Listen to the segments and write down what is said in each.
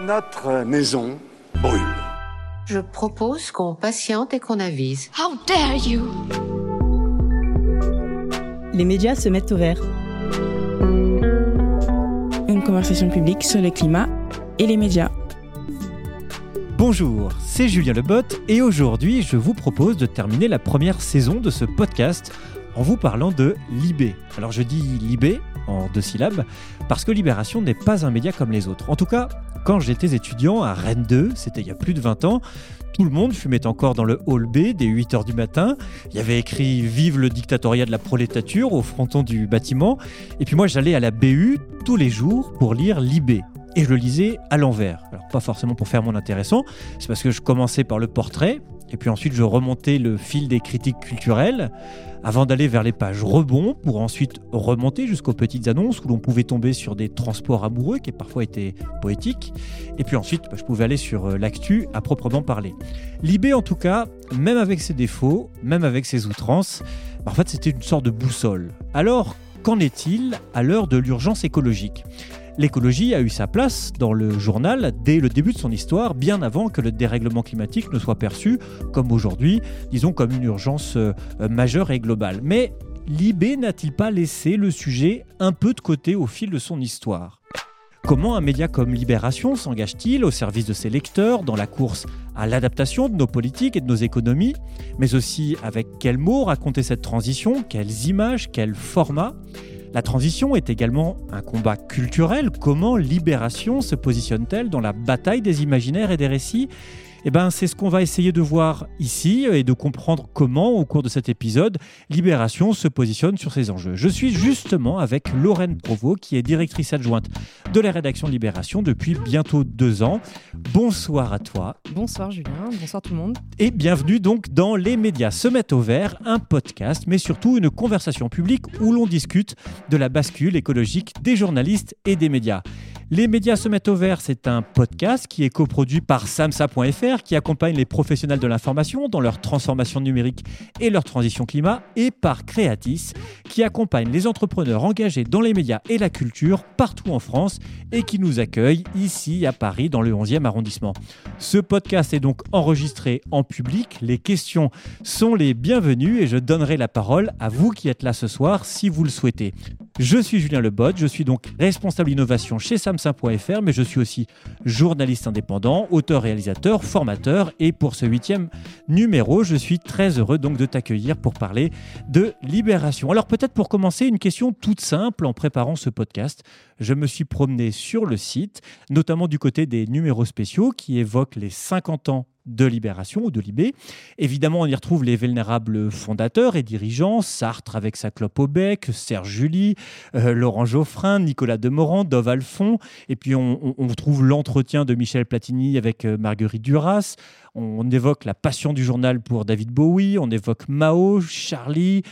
Notre maison brûle. Je propose qu'on patiente et qu'on avise. How dare you? Les médias se mettent au vert. Une conversation publique sur le climat et les médias. Bonjour, c'est Julien Lebotte et aujourd'hui je vous propose de terminer la première saison de ce podcast en vous parlant de Libé. Alors je dis Libé en deux syllabes parce que Libération n'est pas un média comme les autres. En tout cas, quand j'étais étudiant à Rennes 2, c'était il y a plus de 20 ans, tout le monde fumait encore dans le hall B dès 8h du matin. Il y avait écrit Vive le dictatoriat de la prolétature au fronton du bâtiment. Et puis moi j'allais à la BU tous les jours pour lire Libé et je le lisais à l'envers. Alors pas forcément pour faire mon intéressant, c'est parce que je commençais par le portrait, et puis ensuite je remontais le fil des critiques culturelles, avant d'aller vers les pages rebond, pour ensuite remonter jusqu'aux petites annonces où l'on pouvait tomber sur des transports amoureux qui parfois étaient poétiques, et puis ensuite bah, je pouvais aller sur euh, l'actu à proprement parler. Libé en tout cas, même avec ses défauts, même avec ses outrances, bah, en fait c'était une sorte de boussole. Alors, qu'en est-il à l'heure de l'urgence écologique? L'écologie a eu sa place dans le journal dès le début de son histoire, bien avant que le dérèglement climatique ne soit perçu comme aujourd'hui, disons comme une urgence euh, majeure et globale. Mais Libé n'a-t-il pas laissé le sujet un peu de côté au fil de son histoire? Comment un média comme Libération s'engage-t-il au service de ses lecteurs dans la course à l'adaptation de nos politiques et de nos économies, mais aussi avec quels mots raconter cette transition, quelles images, quels formats la transition est également un combat culturel. Comment Libération se positionne-t-elle dans la bataille des imaginaires et des récits? Eh ben, c'est ce qu'on va essayer de voir ici et de comprendre comment, au cours de cet épisode, Libération se positionne sur ces enjeux. Je suis justement avec Lorraine Provost, qui est directrice adjointe de la rédaction Libération depuis bientôt deux ans. Bonsoir à toi. Bonsoir Julien, bonsoir tout le monde. Et bienvenue donc dans Les médias se mettent au vert, un podcast, mais surtout une conversation publique où l'on discute de la bascule écologique des journalistes et des médias. Les médias se mettent au vert, c'est un podcast qui est coproduit par samsa.fr qui accompagne les professionnels de l'information dans leur transformation numérique et leur transition climat et par Creatis qui accompagne les entrepreneurs engagés dans les médias et la culture partout en France et qui nous accueille ici à Paris dans le 11e arrondissement. Ce podcast est donc enregistré en public, les questions sont les bienvenues et je donnerai la parole à vous qui êtes là ce soir si vous le souhaitez. Je suis Julien Lebot, je suis donc responsable innovation chez samsa.fr, mais je suis aussi journaliste indépendant, auteur-réalisateur, formateur, et pour ce huitième numéro, je suis très heureux donc de t'accueillir pour parler de libération. Alors peut-être pour commencer, une question toute simple en préparant ce podcast. Je me suis promené sur le site, notamment du côté des numéros spéciaux qui évoquent les 50 ans de Libération ou de Libé. Évidemment, on y retrouve les vulnérables fondateurs et dirigeants, Sartre avec sa clope au bec, Serge Julie, euh, Laurent Geoffrin, Nicolas Demorand, Dove Alphon, et puis on, on trouve l'entretien de Michel Platini avec euh, Marguerite Duras, on évoque la passion du journal pour David Bowie, on évoque Mao, Charlie,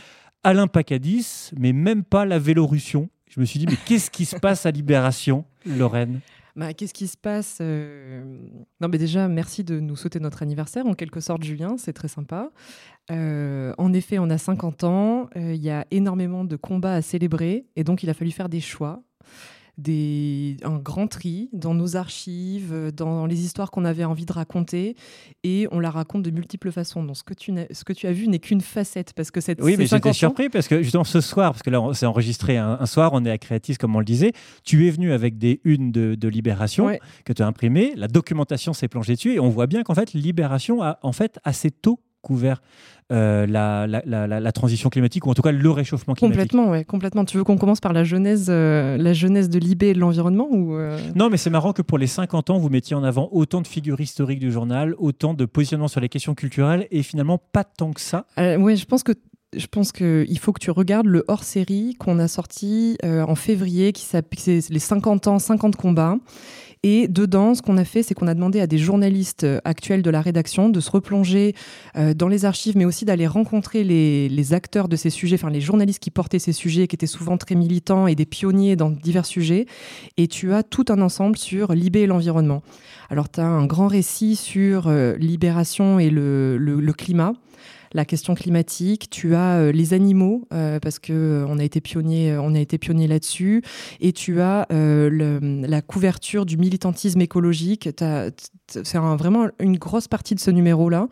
Alain Pacadis, mais même pas la Vélorussion. Je me suis dit, mais qu'est-ce qui se passe à Libération, Lorraine? Bah, Qu'est-ce qui se passe euh, Non, mais déjà, merci de nous souhaiter notre anniversaire, en quelque sorte, Julien, c'est très sympa. Euh, en effet, on a 50 ans, euh, il y a énormément de combats à célébrer, et donc il a fallu faire des choix des, un grand tri dans nos archives, dans les histoires qu'on avait envie de raconter, et on la raconte de multiples façons. Donc ce que tu, ce que tu as vu n'est qu'une facette, parce que cette Oui, mais j'étais surpris, parce que justement ce soir, parce que là c'est enregistré un, soir, on est à Créatis, comme on le disait, tu es venu avec des unes de, Libération que tu as imprimées, la documentation s'est plongée dessus, et on voit bien qu'en fait Libération a en fait assez tôt couvert euh, la, la, transition climatique, ou en tout cas le réchauffement climatique. Complètement, ouais, complètement. Tu veux qu'on commence par la genèse, euh, la genèse de l'IB et de l'environnement ou euh? Non, mais c'est marrant que pour les 50 ans, vous mettiez en avant autant de figures historiques du journal, autant de positionnement sur les questions culturelles, et finalement pas tant que ça. oui, je pense que je pense qu'il faut que tu regardes le hors-série qu'on a sorti en février, qui s'appelle les 50 ans, 50 combats, et dedans, ce qu'on a fait, c'est qu'on a demandé à des journalistes euh, actuels de la rédaction de se replonger euh, dans les archives, mais aussi d'aller rencontrer les, acteurs de ces sujets, enfin les journalistes qui portaient ces sujets, qui étaient souvent très militants et des pionniers dans divers sujets. Et tu as tout un ensemble sur l'IB et l'environnement. Alors, tu as un grand récit sur euh, libération et le climat la question climatique, tu as les animaux parce que on a été pionnier, on a été pionnier là-dessus, et tu as la couverture du militantisme écologique. C'est vraiment une grosse partie de ce numéro-là.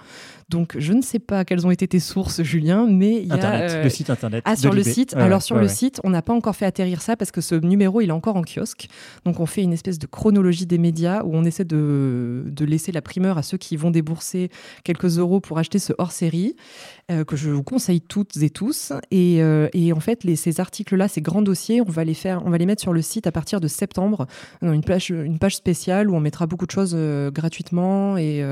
Donc, je ne sais pas quelles ont été tes sources, Julien, mais il y a le site internet. Ah, sur le site. Alors sur le site, on n'a pas encore fait atterrir ça parce que ce numéro, il est encore en kiosque. Donc, on fait une espèce de chronologie des médias où on essaie de, de laisser la primeur à ceux qui vont débourser quelques euros pour acheter ce hors-série. Euh, que je vous conseille toutes et tous. Et, euh, et en fait, les, ces articles-là, ces grands dossiers, on va les faire, on va les mettre sur le site à partir de septembre, dans une page, une page spéciale où on mettra beaucoup de choses euh, gratuitement et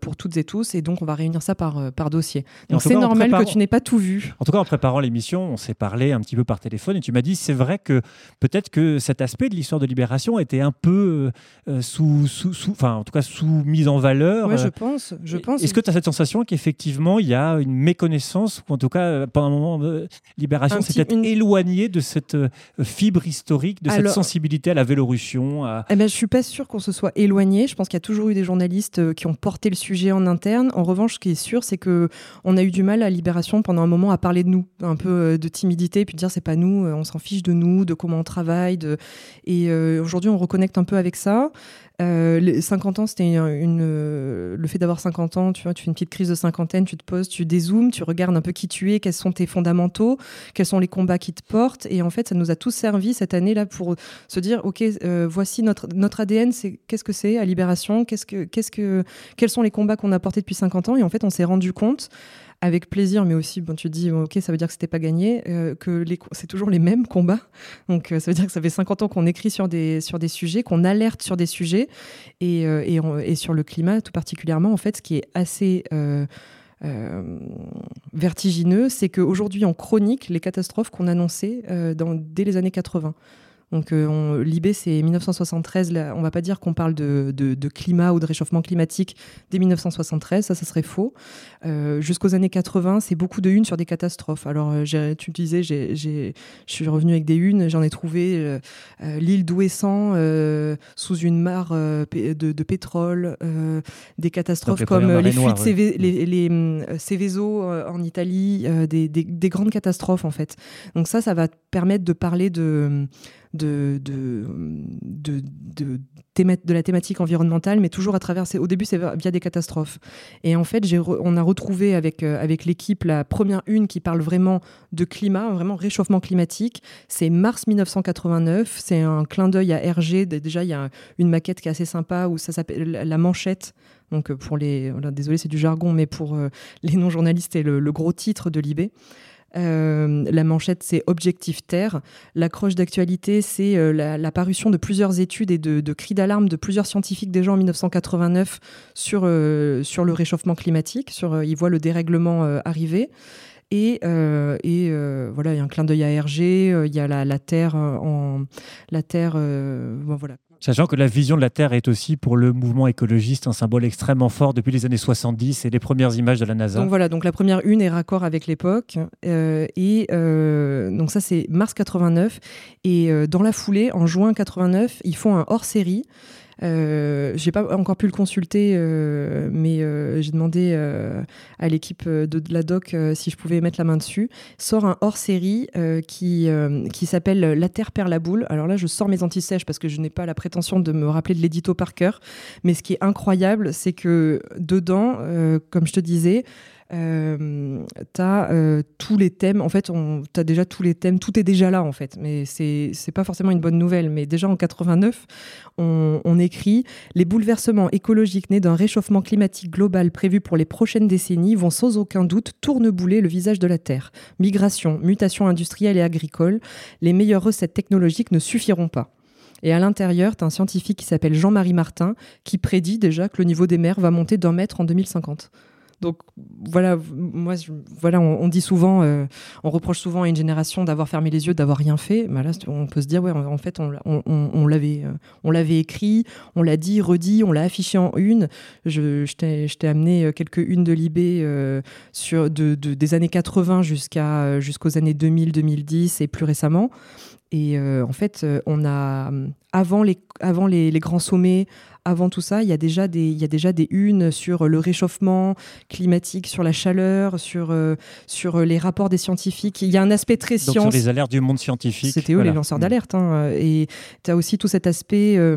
pour toutes et tous. Et donc, on va réunir ça par, par dossier. Donc, c'est normal que tu n'aies pas tout vu. En tout cas, en préparant l'émission, on s'est parlé un petit peu par téléphone et tu m'as dit, c'est vrai que peut-être que cet aspect de l'histoire de Libération était un peu sous, sous, sous, enfin, en tout cas, sous mise en valeur. Oui, je pense. Je pense. Est-ce que tu as cette sensation qu'effectivement, il y a une méconnaissance, ou en tout cas, euh, pendant un moment, euh, Libération s'est peut-être éloignée de cette euh, fibre historique, de cette sensibilité à la Vélorussion. À... Eh ben, je suis pas sûre qu'on se soit éloigné. Je pense qu'il y a toujours eu des journalistes qui ont porté le sujet en interne. En revanche, ce qui est sûr, c'est que on a eu du mal à Libération pendant un moment à parler de nous, un peu de timidité, puis de dire c'est pas nous, on s'en fiche de nous, de comment on travaille. Et aujourd'hui, on reconnecte un peu avec ça. Euh, les 50 ans, c'était une, euh, le fait d'avoir 50 ans, tu vois, tu fais une petite crise de cinquantaine, tu te poses, tu dézoomes, tu regardes un peu qui tu es, quels sont tes fondamentaux, quels sont les combats qui te portent. Et en fait, ça nous a tous servi cette année-là pour se dire, OK, euh, voici notre, notre ADN, c'est qu'est-ce que c'est à Libération, qu'est-ce que, qu'est-ce que, quels sont les combats qu'on a portés depuis 50 ans. Et en fait, on s'est rendu compte avec plaisir, mais aussi, bon, tu dis, ok, ça veut dire que c'était pas gagné, euh, que c'est toujours les mêmes combats. Donc, euh, ça veut dire que ça fait 50 ans qu'on écrit sur des, sur des sujets, qu'on alerte sur des sujets, et, euh, et, sur le climat tout particulièrement, en fait, ce qui est assez vertigineux, c'est qu'aujourd'hui, on chronique les catastrophes qu'on annonçait dans, dès les années 80. Donc euh, l'IB, c'est 1973. Là, on va pas dire qu'on parle de, de, climat ou de réchauffement climatique dès 1973, ça, ça serait faux. Euh, jusqu'aux années 80, c'est beaucoup de unes sur des catastrophes. Alors euh, tu disais, je suis revenu avec des unes, j'en ai trouvé l'île d'Ouessant sous une mare de, pétrole, des catastrophes comme les fuites les, les, Céveso en Italie, des, des, des grandes catastrophes en fait. Donc ça, ça va permettre de parler de de, de, de, de, de la thématique environnementale, mais toujours à travers. Au début, c'est via des catastrophes. Et en fait, on a retrouvé avec, euh, avec l'équipe la première une qui parle vraiment de climat, vraiment réchauffement climatique. C'est mars 1989. C'est un clin d'œil à Hergé. Déjà, il y a une maquette qui est assez sympa où ça s'appelle La Manchette. Donc, euh, pour les. désolé, c'est du jargon, mais pour euh, les non-journalistes, c'est le, le, gros titre de l'IB. Euh, la manchette, c'est Objectif Terre. L'accroche d'actualité, c'est euh, la, parution de plusieurs études et de, cris d'alarme de plusieurs scientifiques déjà en 1989 sur, euh, sur le réchauffement climatique. Sur, ils voient le dérèglement arriver. Et, et voilà, il y a un clin d'œil à Hergé, il y a la, la Terre en la Terre, bon, voilà. Sachant que la vision de la Terre est aussi pour le mouvement écologiste un symbole extrêmement fort depuis les années 70 et les premières images de la NASA. Donc voilà, donc la première une est raccord avec l'époque. Euh, et euh, donc ça c'est mars 89. Et euh, dans la foulée, en juin 89, ils font un hors-série euh, j'ai pas encore pu le consulter, euh, mais euh, j'ai demandé à l'équipe de, la doc si je pouvais mettre la main dessus. Sort un hors-série qui, qui s'appelle La Terre perd la boule. Alors là, je sors mes antisèches parce que je n'ai pas la prétention de me rappeler de l'édito par cœur. Mais ce qui est incroyable, c'est que dedans, comme je te disais, euh, tu as euh, tous les thèmes. En fait, tu as déjà tous les thèmes. Tout est déjà là, en fait. Mais c'est pas forcément une bonne nouvelle. Mais déjà en 89, on, on écrit Les bouleversements écologiques nés d'un réchauffement climatique global prévu pour les prochaines décennies vont sans aucun doute tournebouler le visage de la Terre. Migration, mutation industrielle et agricole, les meilleures recettes technologiques ne suffiront pas. Et à l'intérieur, tu as un scientifique qui s'appelle Jean-Marie Martin qui prédit déjà que le niveau des mers va monter d'un mètre en 2050. Donc voilà, moi, voilà, on, dit souvent, euh, on reproche souvent à une génération d'avoir fermé les yeux, d'avoir rien fait. Mais là, on peut se dire, ouais, en fait, on, l'avait, euh, on l'avait écrit, on l'a dit, redit, on l'a affiché en une. Je, t'ai amené euh, quelques unes de Libé sur de, des années 80 jusqu'à jusqu'aux années 2000, 2010 et plus récemment. Et en fait, on a avant les avant les, les grands sommets, avant tout ça, il y a déjà des, il y a déjà des unes sur le réchauffement climatique, sur la chaleur, sur, euh, sur les rapports des scientifiques. Il y a un aspect très Donc science. sur les alertes du monde scientifique. C'était eux voilà. les lanceurs Mm. d'alerte. hein. Et tu as aussi tout cet aspect euh,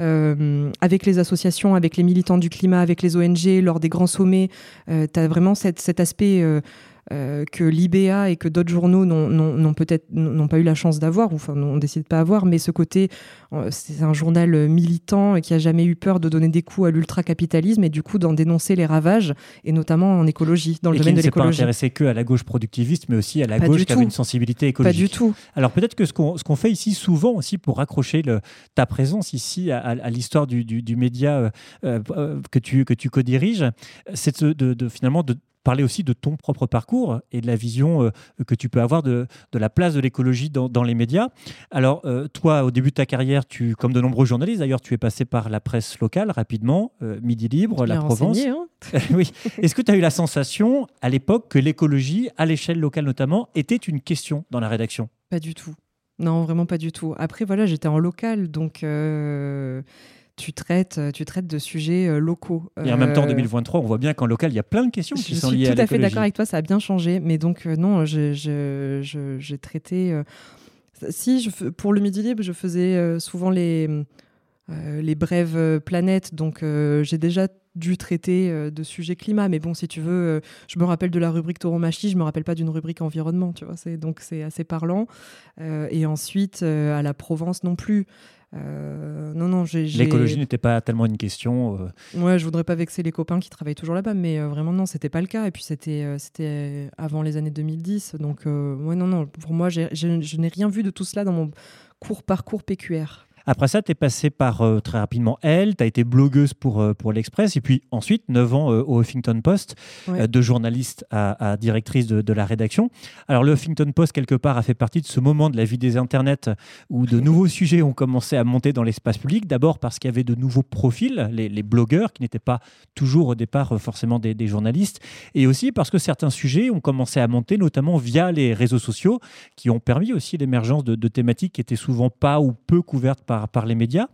euh, avec les associations, avec les militants du climat, avec les ONG, lors des grands sommets. tu as vraiment cette- cet aspect. Euh, que l'IBA et que d'autres journaux n'ont- peut-être n'ont pas eu la chance d'avoir, ou enfin n'ont décidé de pas avoir, mais ce côté, c'est un journal militant et qui a jamais eu peur de donner des coups à l'ultracapitalisme et du coup d'en dénoncer les ravages, et notamment en écologie, dans le Et qui domaine ne de s'est pas l'écologie. intéressé que à la gauche productiviste, mais aussi à la Pas gauche qui avait une sensibilité Pas écologique. du tout. Alors peut-être que ce qu'on ce qu'on fait ici souvent aussi pour raccrocher le, ta présence ici à, à- à l'histoire du, du- du média euh, euh, euh, que tu que tu co-diriges, c'est de, de- de- finalement de parler aussi de ton propre parcours et de la vision euh, que tu peux avoir de, de la place de l'écologie dans, dans les médias. Alors euh, toi, au début de ta carrière, tu, comme de nombreux journalistes d'ailleurs, tu es passé par la presse locale rapidement, euh, Midi Libre, La Provence. hein. oui. Est-ce que tu as eu la sensation à l'époque que l'écologie, à l'échelle locale notamment, était une question dans la rédaction? Pas du tout. Non, vraiment pas du tout. Après, voilà, j'étais en local, donc euh, tu, traites, tu traites de sujets euh, locaux. Et en même temps, en Euh, 2023, on voit bien qu'en local, il y a plein de questions Je qui sont suis liées tout à à, fait d'accord avec toi, ça a bien changé. Mais donc, euh, non, je- je- je- j'ai traité. euh, si, je, pour le Midi Libre, je faisais euh, souvent les, euh, les brèves euh, planètes. Donc, euh, j'ai déjà dû traiter euh, de sujets climat. Mais bon, si tu veux, euh, je me rappelle de la rubrique Tauromachi, je me rappelle pas d'une rubrique environnement. Tu vois, c'est, donc, c'est assez parlant. Euh, et ensuite, euh, à la Provence non plus. Euh, non, non, j'ai. L'écologie n'était pas tellement une question. euh, Ouais, je voudrais pas vexer les copains qui travaillent toujours là-bas, mais euh, vraiment non, c'était pas le cas. Et puis c'était euh, c'était avant les années 2010, donc ouais non non. Pour moi, je n'ai rien vu de tout cela dans mon court parcours PQR. Après ça, tu es passé par euh, très rapidement Elle, tu as été blogueuse pour, euh, pour l'Express, et puis ensuite 9 ans euh, au Huffington Post, Ouais. euh, de journaliste à, à directrice de, de la rédaction. Alors le Huffington Post, quelque part, a fait partie de ce moment de la vie des internets où de nouveaux sujets ont commencé à monter dans l'espace public. D'abord parce qu'il y avait de nouveaux profils, les, les blogueurs, qui n'étaient pas toujours au départ forcément des, des journalistes, et aussi parce que certains sujets ont commencé à monter, notamment via les réseaux sociaux, qui ont permis aussi l'émergence de, de thématiques qui étaient souvent pas ou peu couvertes par, par les médias.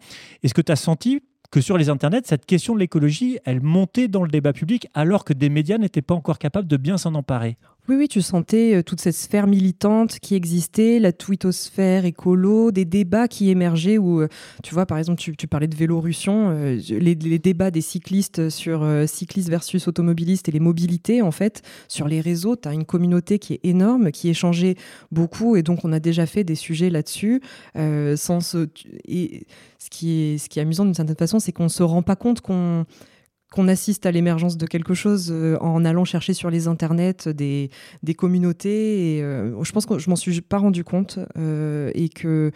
Est-ce que tu as senti que sur les internets, cette question de l'écologie, elle montait dans le débat public alors que des médias n'étaient pas encore capables de bien s'en emparer? Oui, oui, tu sentais euh, toute cette sphère militante qui existait, la twittosphère écolo, des débats qui émergeaient où, euh, tu vois, par exemple, tu, parlais de Vélorussion, euh, les, débats des cyclistes sur cyclistes versus automobilistes et les mobilités, en fait, sur les réseaux, tu as une communauté qui est énorme, qui échangeait beaucoup et donc on a déjà fait des sujets là-dessus. sans se- et ce qui est, ce qui est amusant d'une certaine façon, c'est qu'on ne se rend pas compte qu'on qu'on assiste à l'émergence de quelque chose euh, en allant chercher sur les internets des, des communautés. Et, euh, je pense que je m'en suis pas rendu compte euh, et que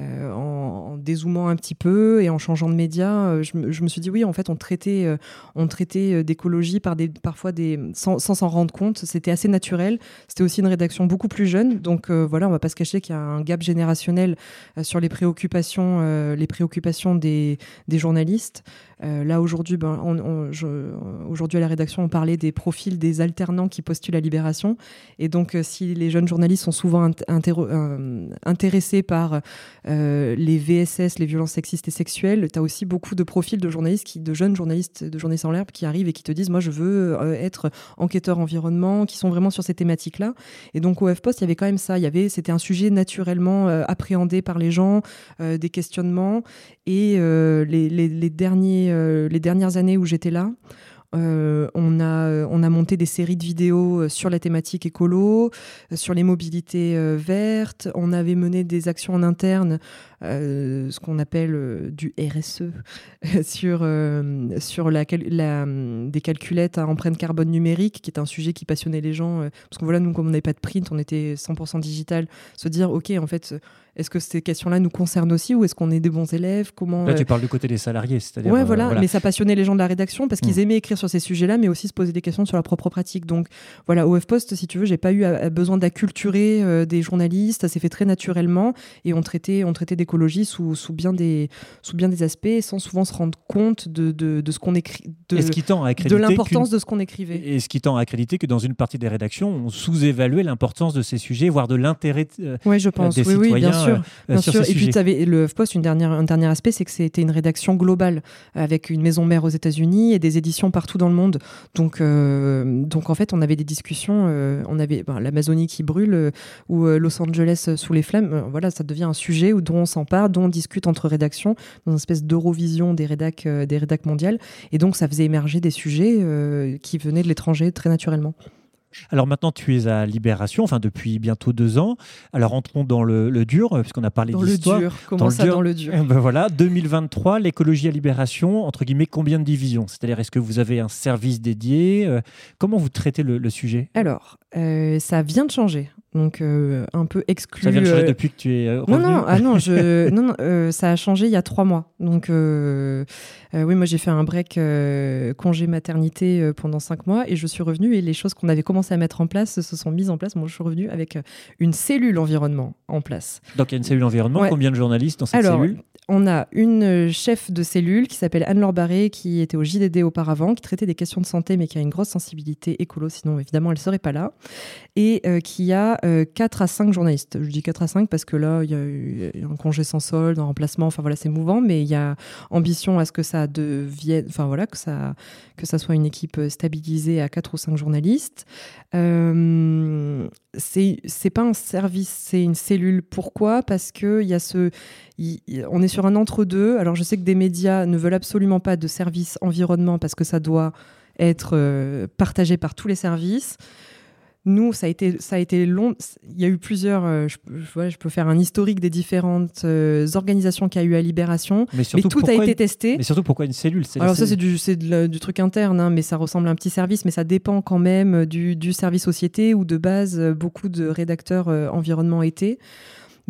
en, dézoomant un petit peu et en changeant de média, je, me- suis dit oui, en fait, on traitait, on traitait d'écologie par des, parfois des, sans s'en rendre compte. C'était assez naturel. C'était aussi une rédaction beaucoup plus jeune, donc voilà, on va pas se cacher qu'il y a un gap générationnel sur les préoccupations, les préoccupations des, des journalistes. Euh, là aujourd'hui, ben, aujourd'hui à la rédaction, on parlait des profils des alternants qui postulent à Libération. Et donc, euh, si les jeunes journalistes sont souvent euh, intéressés par les VSS, les violences sexistes et sexuelles, tu as aussi beaucoup de profils de journalistes, qui, de jeunes journalistes de journalistes en l'herbe qui arrivent et qui te disent, moi, je veux être enquêteur environnement, qui sont vraiment sur ces thématiques-là. Et donc, au F-Post, il y avait quand même ça. Il y avait, c'était un sujet naturellement appréhendé par les gens, des questionnements. Et euh, les, derniers, euh, les dernières années où j'étais là, euh, on, a, on a monté des séries de vidéos sur la thématique écolo, sur les mobilités vertes. On avait mené des actions en interne, euh, ce qu'on appelle euh, du RSE, sur, euh, sur la, hum, des calculettes à empreinte carbone numérique, qui est un sujet qui passionnait les gens. euh, parce que voilà, nous, comme on n'avait pas de print, on était 100% digital. Se dire, OK, en fait, est-ce que ces questions-là nous concernent aussi ou est-ce qu'on est des bons élèves Comment Là, euh, tu parles du côté des salariés, c'est-à-dire. Ouais, euh, voilà. mais ça passionnait les gens de la rédaction parce qu'ils Mm. aimaient écrire sur ces sujets-là, mais aussi se poser des questions sur leur propre pratique. Donc voilà, au F-Post, si tu veux, j'ai pas eu à- à besoin d'acculturer euh, des journalistes, ça s'est fait très naturellement et on traitait, on traitait l'écologie sous, sous, bien des, sous bien des aspects, sans souvent se rendre compte de, de, de ce qu'on écrit, de, de l'importance de ce qu'on écrivait? Et ce qui tend à accréditer que dans une partie des rédactions, on sous-évaluait l'importance de ces sujets, voire de l'intérêt euh, Oui, je pense. des oui, oui, citoyens bien sûr. euh, Bien sur sûr. ces Et puis, sujets? tu avais le HuffPost, une dernière, un dernier aspect, c'est que c'était une rédaction globale avec une maison mère aux États-Unis et des éditions partout dans le monde. Donc, euh, donc en fait, on avait des discussions. euh, on avait ben, l'Amazonie qui brûle ou Los Angeles sous les flammes. Voilà, ça devient un sujet où, dont on s'empare, dont on discute entre rédactions, dans une espèce d'Eurovision des rédacs, euh, des rédacs mondiales. Et donc, ça faisait émerger des sujets euh, qui venaient de l'étranger très naturellement. Alors maintenant, tu es à Libération, enfin depuis bientôt deux ans. Alors entrons dans le, le dur, puisqu'on a parlé Dans le d'histoire. dur. Dans Comment le ça, dur. dans le dur Eh ben voilà, 2023, l'écologie à Libération, entre guillemets, combien de divisions? C'est-à-dire, est-ce que vous avez un service dédié? Euh, Comment vous traitez le, le sujet? Alors, euh, ça vient de changer. Donc, euh, un peu exclu. Ça vient de changer euh, depuis que tu es euh, Non, revenu non, ah non, je, non, non, euh, ça a changé il y a trois mois. Donc, euh, oui, moi j'ai fait un break congé maternité pendant cinq mois et je suis revenue et les choses qu'on avait commencé à mettre en place se sont mises en place. Moi, je suis revenue avec une cellule environnement en place. Donc il y a une cellule environnement, Ouais. combien de journalistes dans cette Alors, cellule? On a une chef de cellule qui s'appelle Anne-Laure Barré, qui était au JDD auparavant, qui traitait des questions de santé, mais qui a une grosse sensibilité écolo, sinon évidemment elle ne serait pas là, et euh, qui a euh, 4 à 5 journalistes. Je dis 4 à 5 parce que là, il y a eu un congé sans solde, un remplacement, enfin voilà, c'est mouvant, mais il y a ambition à ce que ça devienne, enfin voilà, que ça, que ça soit une équipe stabilisée à 4 ou 5 journalistes. Euh, c'est pas un service, c'est une cellule. Pourquoi? Parce que il y a ce, il- il- on est sur un entre-deux. Alors je sais que des médias ne veulent absolument pas de service environnement parce que ça doit être euh, partagé par tous les services. Nous, ça a été, ça a été long. Il y a eu plusieurs. euh, je, je- ouais, je peux faire un historique des différentes euh, organisations qu'il y a eu à Libération, Mais mais surtout, tout a été une- testé. Mais surtout, pourquoi une cellule? Alors ça, c'est du, de du truc interne, hein, mais ça ressemble à un petit service, mais ça dépend quand même du, du service société où de base, beaucoup de rédacteurs euh, environnement étaient.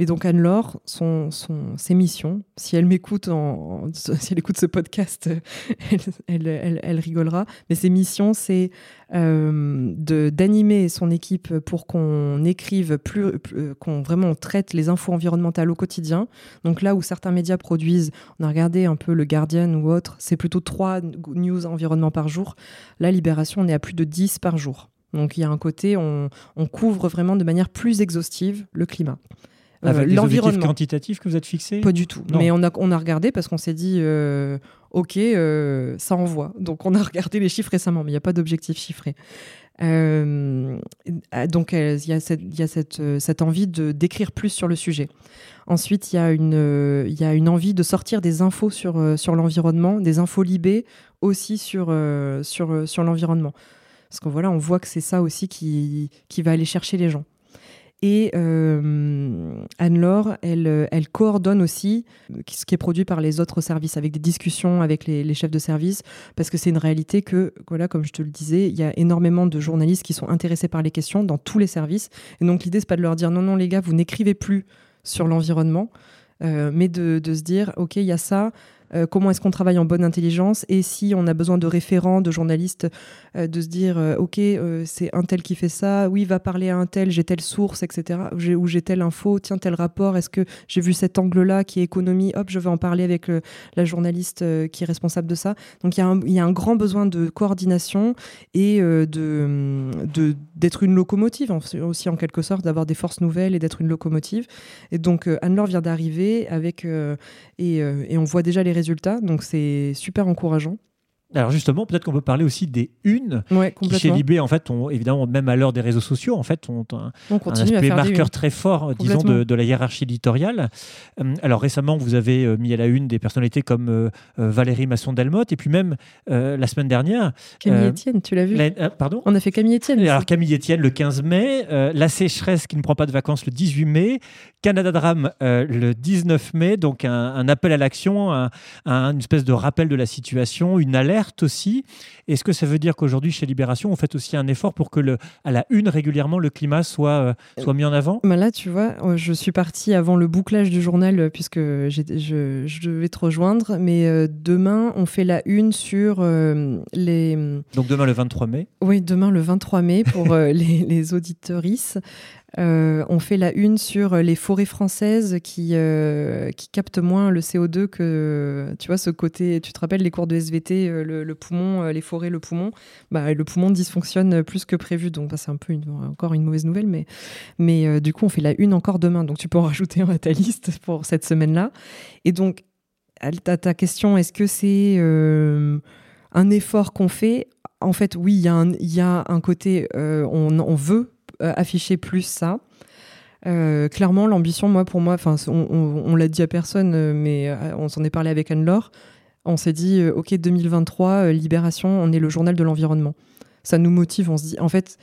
Mais donc Anne-Laure, son, son, ses missions, si elle m'écoute, si elle écoute ce podcast, elle, elle, elle- rigolera. Mais ses missions, c'est euh, d'animer son équipe pour qu'on écrive plus, euh, qu'on vraiment traite les infos environnementales au quotidien. Donc là où certains médias produisent, on a regardé un peu le Guardian ou autre, c'est plutôt trois news environnement par jour. La Libération, on est à plus de 10 par jour. Donc il y a un côté, on couvre vraiment de manière plus exhaustive le climat. Euh, Avec des l'environnement. quantitatifs que vous êtes fixés Pas du tout. Non. Mais on a, on a regardé parce qu'on s'est dit, euh, OK, euh, ça envoie. Donc on a regardé les chiffres récemment, mais il n'y a pas d'objectif chiffré. Euh, donc il y a, cette, il y a cette, cette envie de d'écrire plus sur le sujet. Ensuite, il y, a une, il y a une envie de sortir des infos sur, sur l'environnement, des infos libées aussi sur, sur, sur l'environnement. Parce que voilà, on voit que c'est ça aussi qui, qui va aller chercher les gens. Et euh, Anne-Laure, elle, euh, elle coordonne aussi euh, ce qui est produit par les autres services, avec des discussions avec les, chefs de service, parce que c'est une réalité que, voilà, comme je te le disais, il y a énormément de journalistes qui sont intéressés par les questions dans tous les services. Et donc l'idée, c'est pas de leur dire non, non, les gars, vous n'écrivez plus sur l'environnement, mais de se dire, ok, il y a ça. Euh, comment est-ce qu'on travaille en bonne intelligence et si on a besoin de référents, de journalistes, euh, de se dire euh, ok c'est un tel qui fait ça, oui va parler à un tel, j'ai telle source, etc. Ou j'ai- telle info, tiens tel rapport, est-ce que j'ai vu cet angle-là qui est économie, hop je vais en parler avec la journaliste qui est responsable de ça. Donc il y, a un- grand besoin de coordination et euh, de d'être une locomotive aussi en quelque sorte, d'avoir des forces nouvelles et d'être une locomotive. Et donc Anne-Laure vient d'arriver avec et, et on voit déjà les résultats, donc c'est super encourageant. Alors justement, peut-être qu'on peut parler aussi des unes Ouais, qui chez. Libé, en fait, ont, évidemment, même à l'heure des réseaux sociaux, en fait, ont un, On un aspect marqueur très fort, euh, disons, de, de la hiérarchie éditoriale. Euh, alors récemment, vous avez euh, mis à la une des personnalités comme euh, Valérie Masson-Delmotte, et puis même euh, la semaine dernière, Camille Euh, Etienne, tu l'as vu la- pardon On a fait Camille Etienne. Et Alors Camille Etienne le 15 mai, la sécheresse qui ne prend pas de vacances le 18 mai, Canada Drame le 19 mai, donc un, un appel à l'action, un, un- une espèce de rappel de la situation, une alerte aussi. Est-ce que ça veut dire qu'aujourd'hui chez Libération, on fait aussi un effort pour que le, à la une régulièrement le climat soit, euh, soit mis en avant? Bah là, tu vois, euh, je suis partie avant le bouclage du journal euh, puisque je, je devais te rejoindre. Mais euh, demain, on fait la une sur euh, les. Donc demain le 23 mai. Oui, demain le 23 mai pour les, les auditorices. Euh, on fait la une sur les forêts françaises qui, euh, qui captent moins le CO2 que, tu vois, ce côté, tu te rappelles les cours de SVT, euh, le, poumon, les forêts, le poumon, bah, le poumon dysfonctionne plus que prévu, donc bah, c'est un peu encore une mauvaise nouvelle, mais, mais du coup on fait la une encore demain, donc tu peux en rajouter à ta liste pour cette semaine-là. Et donc, à ta question, est-ce que c'est un effort qu'on fait? En fait, oui, il y, y, a un côté, on, on veut afficher plus ça. Euh, clairement, l'ambition, moi, pour moi, enfin, on, l'a dit à personne, euh, mais on s'en est parlé avec Anne-Laure. On s'est dit, ok, 2023, Libération, on est le journal de l'environnement. Ça nous motive. On se dit, en fait,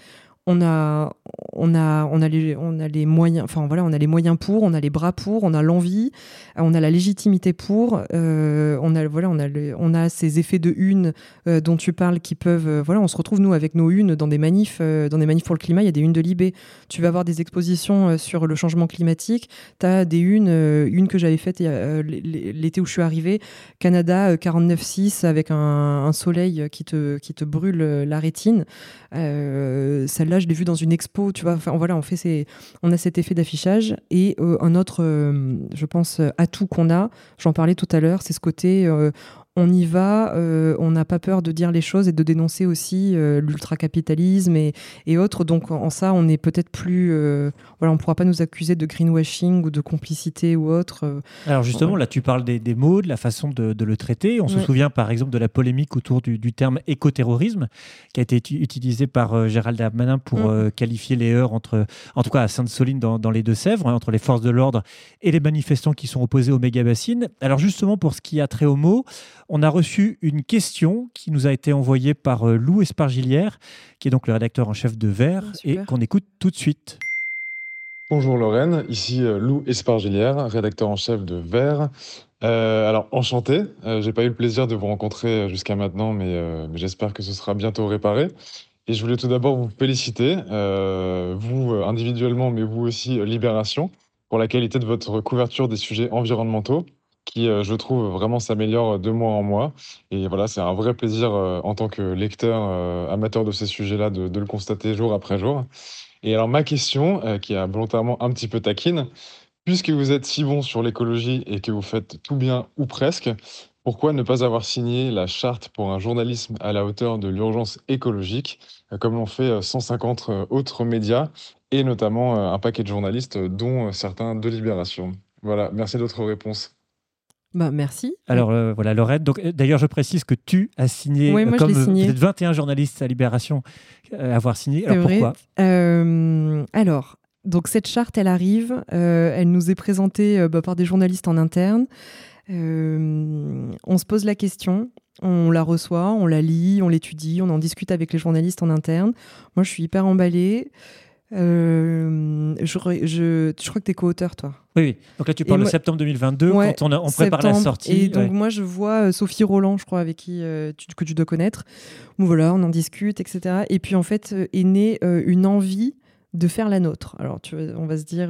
on a, on a, on a les, on a les moyens. Enfin voilà, on a les moyens pour, on a les bras pour, on a l'envie, on a la légitimité pour. Euh, on a voilà, on a on a ces effets de une euh, dont tu parles qui peuvent. Euh, voilà, on se retrouve nous avec nos unes dans des manifs, dans des manifs pour le climat. Il y a des unes de Libé. Tu vas avoir des expositions sur le changement climatique. Tu as des unes, une que j'avais faite l'été où je suis arrivée, Canada 49.6 avec un, un, soleil qui te qui te brûle la rétine. Celle-là je l'ai vu dans une expo, tu vois. Enfin, voilà, on fait on a cet effet d'affichage et euh, un autre, euh, je pense, atout qu'on a. J'en parlais tout à l'heure, c'est ce côté, euh, on y va, euh, on n'a pas peur de dire les choses et de dénoncer aussi euh, l'ultracapitalisme et, et, autres. Donc en ça, on est peut-être plus... Euh, voilà, on ne pourra pas nous accuser de greenwashing ou de complicité ou autre. Alors justement, là, tu parles des, mots, de la façon de, le traiter. On se souvient par exemple de la polémique autour du, terme écoterrorisme qui a été utilisé par Gérald Darmanin pour mm. qualifier les heurts entre, en tout cas à Sainte-Soline dans, dans, les Deux-Sèvres, hein, entre les forces de l'ordre et les manifestants qui sont opposés aux méga-bassines. Alors justement, pour ce qui a trait aux mots, on a reçu une question qui nous a été envoyée par euh, Lou Espargilière, qui est donc le rédacteur en chef de Vert, ah, et qu'on écoute tout de suite. Bonjour Lorraine, ici euh, Lou Espargilière, rédacteur en chef de Vert. Euh, alors enchanté, j'ai pas eu le plaisir de vous rencontrer jusqu'à maintenant, mais, mais j'espère que ce sera bientôt réparé. Et je voulais tout d'abord vous féliciter, vous individuellement, mais vous aussi Libération, pour la qualité de votre couverture des sujets environnementaux qui, euh, je trouve, vraiment s'améliore de mois en mois. Et voilà, c'est un vrai plaisir euh, en tant que lecteur euh, amateur de ces sujets-là de, le constater jour après jour. Et alors ma question, qui est volontairement un petit peu taquine, puisque vous êtes si bon sur l'écologie et que vous faites tout bien ou presque, pourquoi ne pas avoir signé la charte pour un journalisme à la hauteur de l'urgence écologique, comme l'ont fait 150 autres médias, et notamment un paquet de journalistes, dont certains de Libération? Voilà, merci de votre réponse. Bah, merci. Alors euh, voilà, Lorette. Donc, euh, d'ailleurs, je précise que tu as signé, oui, moi, comme je signé. vous êtes 21 journalistes à Libération à avoir signé. Alors pourquoi? Alors, donc cette charte, elle arrive, elle nous est présentée bah, par des journalistes en interne. on se pose la question, on la reçoit, on la lit, on l'étudie, on en discute avec les journalistes en interne. Moi, je suis hyper emballée. Euh, je, je, je, crois que tu es co-auteur, toi. Oui, oui. Donc là, tu parles de septembre 2022, quand on, on prépare la sortie. Et donc, moi, je vois euh, Sophie Roland, je crois, avec qui euh, tu, que tu dois connaître. voilà, on en discute, etc. Et puis, en fait, est née une envie de faire la nôtre. Alors, tu, on va se dire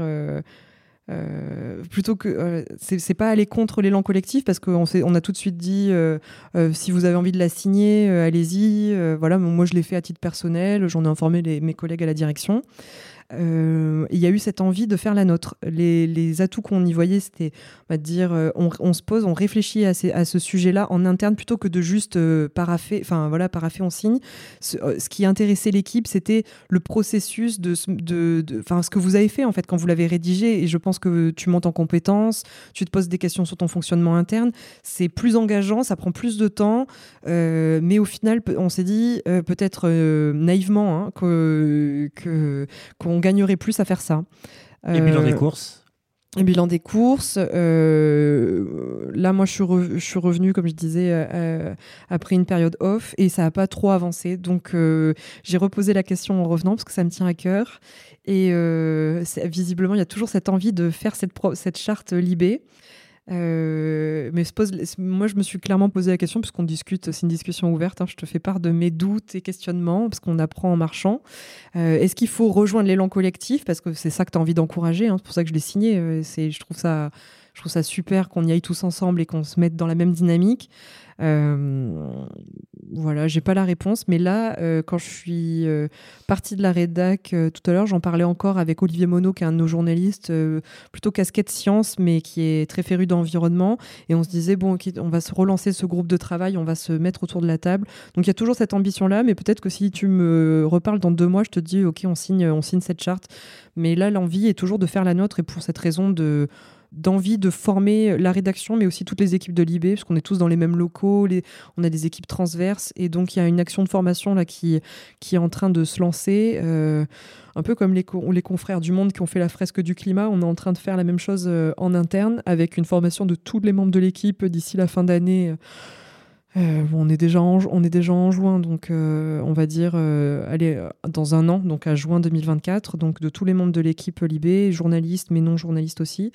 euh, plutôt que euh, c'est pas aller contre l'élan collectif parce qu'on on a tout de suite dit euh, si vous avez envie de la signer allez-y. Voilà moi je l'ai fait à titre personnel. J'en ai informé mes collègues à la direction euh, il y a eu cette envie de faire la nôtre. Les, atouts qu'on y voyait, c'était de dire euh, on, se pose, on réfléchit à, ce sujet-là en interne plutôt que de juste euh, paraffer, enfin voilà, paraffer, on signe. Ce, qui intéressait l'équipe, c'était le processus de, de, ce que vous avez fait en fait quand vous l'avez rédigé. Et je pense que tu montes en compétences, tu te poses des questions sur ton fonctionnement interne. C'est plus engageant, ça prend plus de temps, mais au final, on s'est dit peut-être naïvement hein, que qu'on gagnerait plus à faire ça. Et bilan des euh, courses et bilan des courses. Euh, là, moi, je suis, je suis revenue, comme je disais, euh, après une période off et ça n'a pas trop avancé. Donc, j'ai reposé la question en revenant parce que ça me tient à cœur. Et visiblement, il y a toujours cette envie de faire cette, cette charte Libé. Euh, mais se pose, moi, je me suis clairement posé la question, puisqu'on discute, c'est une discussion ouverte, hein, je te fais part de mes doutes et questionnements, parce qu'on apprend en marchant. Euh, est-ce qu'il faut rejoindre l'élan collectif? Parce que c'est ça que tu as envie d'encourager, hein, c'est pour ça que je l'ai signé. Euh, je, trouve ça, je trouve ça super qu'on y aille tous ensemble et qu'on se mette dans la même dynamique. Euh, voilà, j'ai pas la réponse, mais là, euh, quand je suis euh, partie de la rédac tout à l'heure, j'en parlais encore avec Olivier Monod, qui est un de nos journalistes, plutôt casquette science, mais qui est très féru d'environnement, et on se disait bon, on va se relancer ce groupe de travail, on va se mettre autour de la table. Donc il y a toujours cette ambition-là, mais peut-être que si tu me reparles dans deux mois, je te dis ok, on signe, on signe cette charte. Mais là, l'envie est toujours de faire la nôtre, et pour cette raison de d'envie de former la rédaction, mais aussi toutes les équipes de l'IB, parce qu'on est tous dans les mêmes locaux, on a des équipes transverses, et donc il y a une action de formation là qui, est en train de se lancer. Euh, un peu comme les, les confrères du monde qui ont fait la fresque du climat, on est en train de faire la même chose euh, en interne, avec une formation de tous les membres de l'équipe d'ici la fin d'année. Euh, on, est déjà en, on est déjà en juin, donc euh, on va dire, euh, allez, dans un an, donc à juin 2024, donc de tous les membres de l'équipe Libé, journalistes, mais non journalistes aussi,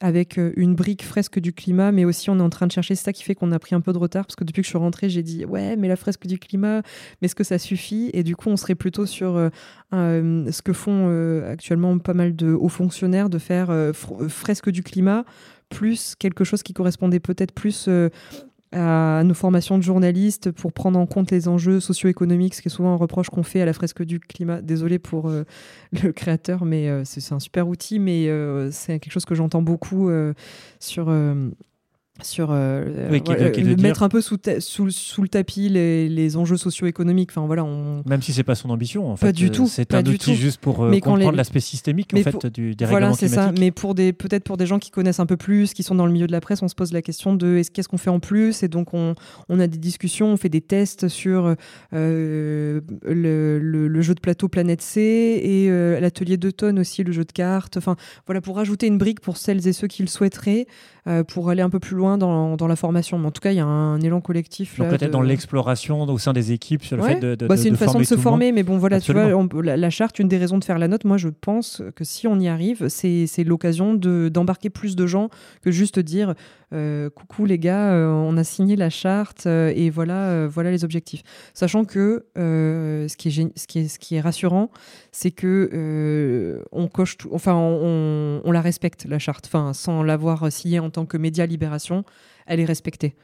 avec une brique fresque du climat, mais aussi on est en train de chercher, c'est ça qui fait qu'on a pris un peu de retard, parce que depuis que je suis rentrée, j'ai dit, ouais, mais la fresque du climat, mais est-ce que ça suffit? Et du coup, on serait plutôt sur ce que font actuellement pas mal de hauts fonctionnaires, de faire fresque du climat, plus quelque chose qui correspondait peut-être plus à nos formations de journalistes pour prendre en compte les enjeux socio-économiques, ce qui est souvent un reproche qu'on fait à la fresque du climat. Désolé pour euh, le créateur, mais euh, c'est un super outil, mais euh, c'est quelque chose que j'entends beaucoup sur sur euh, mettre un peu sous, sous, sous, le tapis les, les enjeux socio-économiques. Enfin voilà, on... même si c'est pas son ambition, en fait. Pas du tout. C'est un outil juste pour euh, comprendre l'aspect systémique en fait du des voilà, c'est ça. Mais pour des peut-être pour des gens qui connaissent un peu plus, qui sont dans le milieu de la presse, on se pose la question de est-ce qu'est-ce qu'on fait en plus? Et donc on, on, a des discussions, on fait des tests sur euh, le, le, jeu de plateau Planète C et l'atelier d'automne aussi, le jeu de cartes. Enfin voilà pour rajouter une brique pour celles et ceux qui le souhaiteraient. Euh, pour aller un peu plus loin dans, dans, la formation. Mais en tout cas, il y a un élan collectif. Donc peut-être dans l'exploration au sein des équipes sur le fait de, de, bah, C'est une façon de se former, mais bon, voilà, tu vois, la, charte, une des raisons de faire la note, moi, je pense que si on y arrive, c'est l'occasion d'embarquer plus de gens que juste dire euh, coucou les gars, euh, on a signé la charte et voilà, voilà les objectifs. Sachant que ce, qui est, ce, qui est, ce qui est rassurant, c'est que on coche tout, enfin, on, on, la respecte, la charte, enfin, sans l'avoir signée en tant que média Libération, elle est respectée.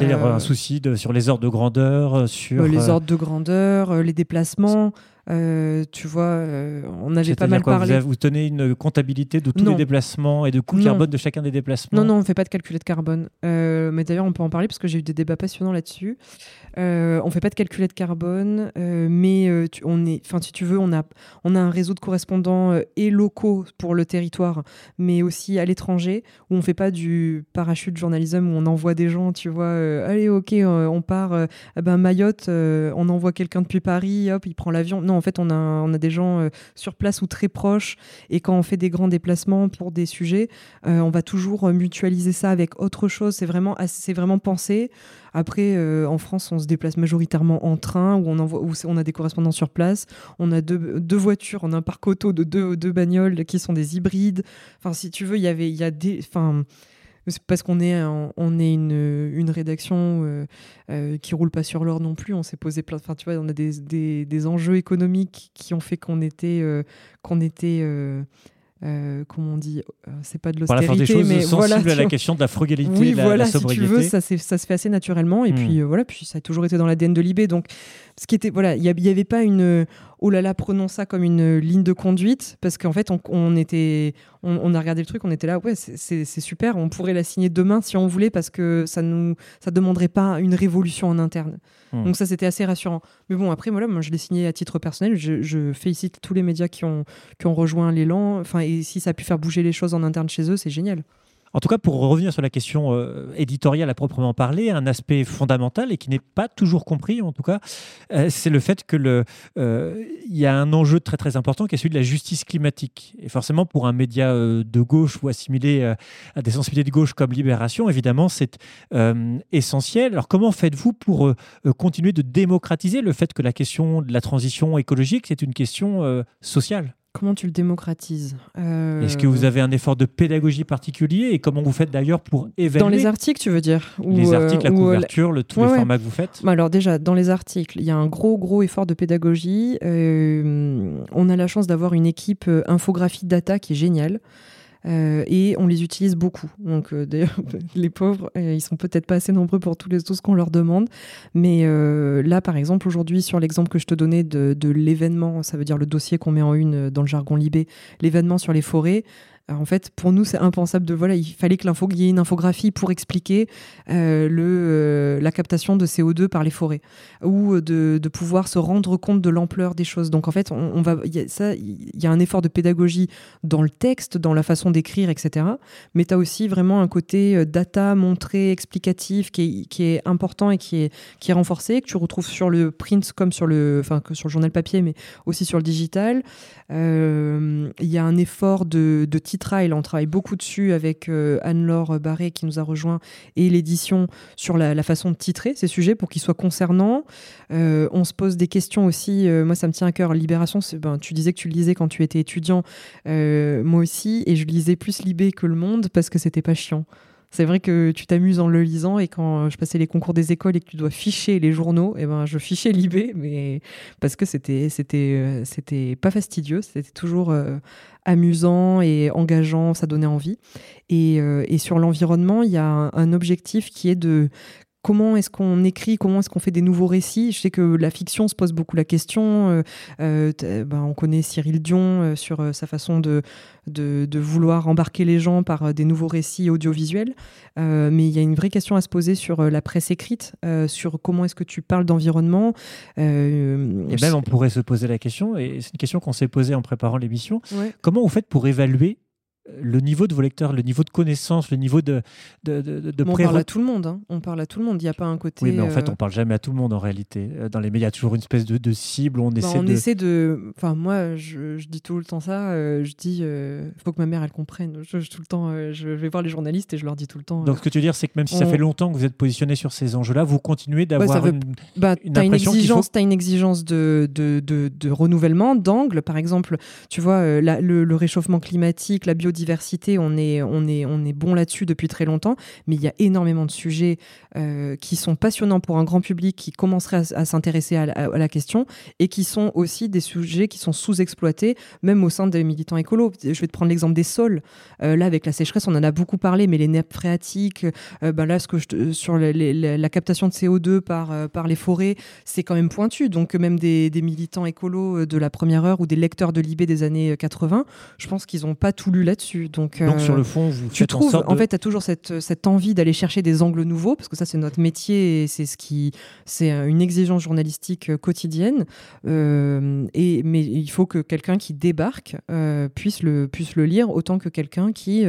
Il y a un souci de, sur les ordres de grandeur, euh, sur les euh, ordres de grandeur, euh, les déplacements. Euh, tu vois, euh, on avait pas mal parlé. Vous, tenez une comptabilité de tous les déplacements et de coûts carbone de chacun des déplacements Non, non, on ne fait pas de calcul de carbone. Euh, mais d'ailleurs, on peut en parler parce que j'ai eu des débats passionnants là-dessus. on ne fait pas de calcul de carbone, mais on est, si tu veux, on a, on a un réseau de correspondants et locaux pour le territoire, mais aussi à l'étranger, où on ne fait pas du parachute journalisme, où on envoie des gens, tu vois, allez, ok, on part, eh ben, Mayotte, on envoie quelqu'un depuis Paris, hop, il prend l'avion. Non, en fait, on a, des gens euh, sur place ou très proches. Et quand on fait des grands déplacements pour des sujets, euh, on va toujours euh, mutualiser ça avec autre chose. C'est vraiment, vraiment pensé. Après, en France, on se déplace majoritairement en train, où on, a des correspondants sur place. On a deux, voitures, on a un parc auto de deux, deux bagnoles qui sont des hybrides. Enfin, si tu veux, il y avait, y a des, parce qu'on est, on est une, une rédaction euh, euh, qui roule pas sur l'or non plus. On s'est posé plein. Enfin, tu vois, on a des, des, des, enjeux économiques qui ont fait qu'on était, euh, qu'on était euh, comment on dit, euh, c'est pas de l'austérité, mais voilà, à la question de la frugalité, oui, la, voilà, sobriété. Si tu veux, ça, ça se fait assez naturellement, et hmm. puis euh, voilà, puis ça a toujours été dans l'ADN de Libé, donc ce qui était, voilà, il n'y avait pas une, oh là là, prenons ça comme une ligne de conduite, parce qu'en fait, on, était, on, a regardé le truc, on était là, ouais, c'est super, on pourrait la signer demain si on voulait, parce que ça nous, ça demanderait pas une révolution en interne. Hmm. Donc ça, c'était assez rassurant. Mais bon, après, voilà, moi, je l'ai signé à titre personnel. Je, félicite tous les médias qui ont, qui ont rejoint l'élan. Enfin, et si ça a pu faire bouger les choses en interne chez eux, c'est génial. En tout cas, pour revenir sur la question euh, éditoriale à proprement parler, un aspect fondamental et qui n'est pas toujours compris, en tout cas, euh, c'est le fait que le, euh, il y a un enjeu très très important qui est celui de la justice climatique. Et forcément, pour un média de gauche ou assimilé à des sensibilités de gauche comme Libération, évidemment, c'est essentiel. Alors, comment faites-vous pour continuer de démocratiser le fait que la question de la transition écologique, c'est une question sociale? Comment tu le démocratises euh, Est-ce que vous avez un effort de pédagogie particulier et comment vous faites d'ailleurs pour évaluer Dans les articles, tu veux dire Les articles, la euh, couverture, le, tous les formats que vous faites bah, Alors déjà, dans les articles, il y a un gros, gros effort de pédagogie. Euh, on a la chance d'avoir une équipe infographie data qui est géniale. Euh, et on les utilise beaucoup. Donc, euh, d'ailleurs, les pauvres, euh, ils sont peut-être pas assez nombreux pour tous les choses qu'on leur demande. Mais euh, là, par exemple, aujourd'hui, sur l'exemple que je te donnais de, de l'événement, ça veut dire le dossier qu'on met en une dans le jargon Libé, l'événement sur les forêts. Alors, en fait, pour nous, c'est impensable de voilà, il fallait que l'info, y ait une infographie pour expliquer euh, euh, la captation de CO2 par les forêts ou de, pouvoir se rendre compte de l'ampleur des choses. Donc, en fait, on, va, il y a ça, il y a un effort de pédagogie dans le texte, dans la façon d'écrire, etc. Mais tu as aussi vraiment un côté euh, data montré, explicatif, qui est, important et qui est, qui est renforcé, que tu retrouves sur le print comme sur le, enfin, sur le journal papier, mais aussi sur le digital. Euh, Il y a un effort de, de on travaille beaucoup dessus avec euh, Anne-Laure Barré qui nous a rejoint et l'édition sur la, façon de titrer ces sujets pour qu'ils soient concernants. Euh, on se pose des questions aussi, euh, moi ça me tient à cœur, Libération, ben, tu disais que tu le lisais quand tu étais étudiant, moi aussi, et je lisais plus Libé que Le Monde parce que c'était pas chiant. C'est vrai que tu t'amuses en le lisant et quand je passais les concours des écoles et que tu dois ficher les journaux, et ben je fichais Libé, mais parce que c'était c'était euh, c'était pas fastidieux, c'était toujours euh, amusant et engageant, ça donnait envie. Et, euh, sur l'environnement, il y a un objectif qui est de comment est-ce qu'on écrit, comment est-ce qu'on fait des nouveaux récits. Je sais que la fiction se pose beaucoup la question. euh, euh, t- ben, on connaît Cyril Dion euh, sur euh, sa façon de, de, de vouloir embarquer les gens par euh, des nouveaux récits audiovisuels. Euh, mais il y a une vraie question à se poser sur euh, la presse écrite, euh, sur comment est-ce que tu parles d'environnement. Euh, Et même, on pourrait se poser la question, et c'est une question qu'on s'est posée en préparant l'émission. Ouais. Comment vous faites pour évaluer euh, le niveau de vos lecteurs, le niveau de connaissance, le niveau de, de, de, de on parle à tout le monde. hein. On parle à tout le monde. Il n'y a pas un côté. Oui, mais en fait, euh, on parle jamais à tout le monde en réalité. Euh, Dans les médias, il y a toujours une espèce de, cible où on Bah, essaie on de. essaie de. Enfin, moi, je, je dis tout le temps ça. euh, je dis, euh, faut que ma mère elle comprenne. Je, je- tout le temps, euh, je vais voir les journalistes et je leur dis tout le temps. Donc, ce que tu veux dire, c'est que même si ça fait longtemps que vous êtes positionné sur ces enjeux-là, vous continuez d'avoir ça veut- une. bah, une t'as une exigence, faut- t'as une exigence de, de, renouvellement, d'angle. Par exemple, tu vois, la- le, le réchauffement climatique, la biodiversité, est, on est, on est bon là-dessus depuis très longtemps. Mais il y a énormément de sujets euh, qui sont passionnants pour un grand public qui commencerait à, s'intéresser à, la- question et qui sont aussi des sujets qui sont sous-exploités, même au sein des militants écolos. Je vais te prendre l'exemple des sols. Euh, là, avec la sécheresse, on en a beaucoup parlé, mais les nappes phréatiques, euh, bah là, sur la captation de CO2 par, les forêts, c'est quand même pointu. Donc, même des, militants écolos de la première heure ou des lecteurs de Libé des années euh, 80, je pense qu'ils n'ont pas tout lu là-dessus. Donc, Donc, euh, sur le fond, vous tu trouves, en sorte. en de- fait, tu as toujours cette, cette envie d'aller chercher des angles nouveaux, parce que ça, c'est notre métier et c'est ce qui, c'est une exigence journalistique euh, quotidienne. Euh, et, mais il faut que quelqu'un qui débarque puisse, le, puisse le lire autant que quelqu'un qui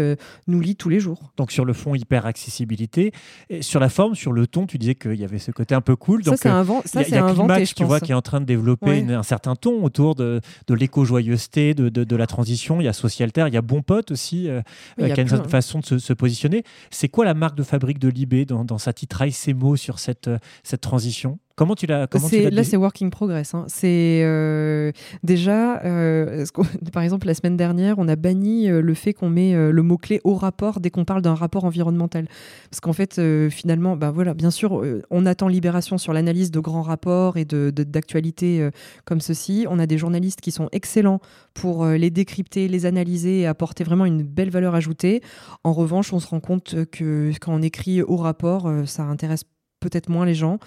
nous lit tous les jours. Donc sur le fond, hyper accessibilité. Et sur la forme, sur le ton, tu disais qu'il y avait ce côté un peu cool. ça, Donc c'est ça, a- c'est il y a inventé, Climax, je tu vois, qui est en train de développer Ouais. une- un certain ton autour de, de l'éco-joyeuseté, de, de, de la transition. Il y a Socialter, il y a Bon Pote aussi, euh, Oui, qui a une certaine façon de se, se positionner. C'est quoi la marque de fabrique de Libé dans, dans sa titraille, ses mots sur cette, euh, cette transition? Comment tu l'as là, c'est work in progress. hein. C'est euh, déjà, euh, par exemple, la semaine dernière, on a banni euh, le fait qu'on met le mot clé au rapport dès qu'on parle d'un rapport environnemental, parce qu'en fait, finalement, bah voilà, bien sûr, on attend libération sur l'analyse de grands rapports et de d'actualités comme ceci. On a des journalistes qui sont excellents pour les décrypter, les analyser et apporter vraiment une belle valeur ajoutée. En revanche, on se rend compte que quand on écrit au rapport, ça intéresse peut-être moins les gens.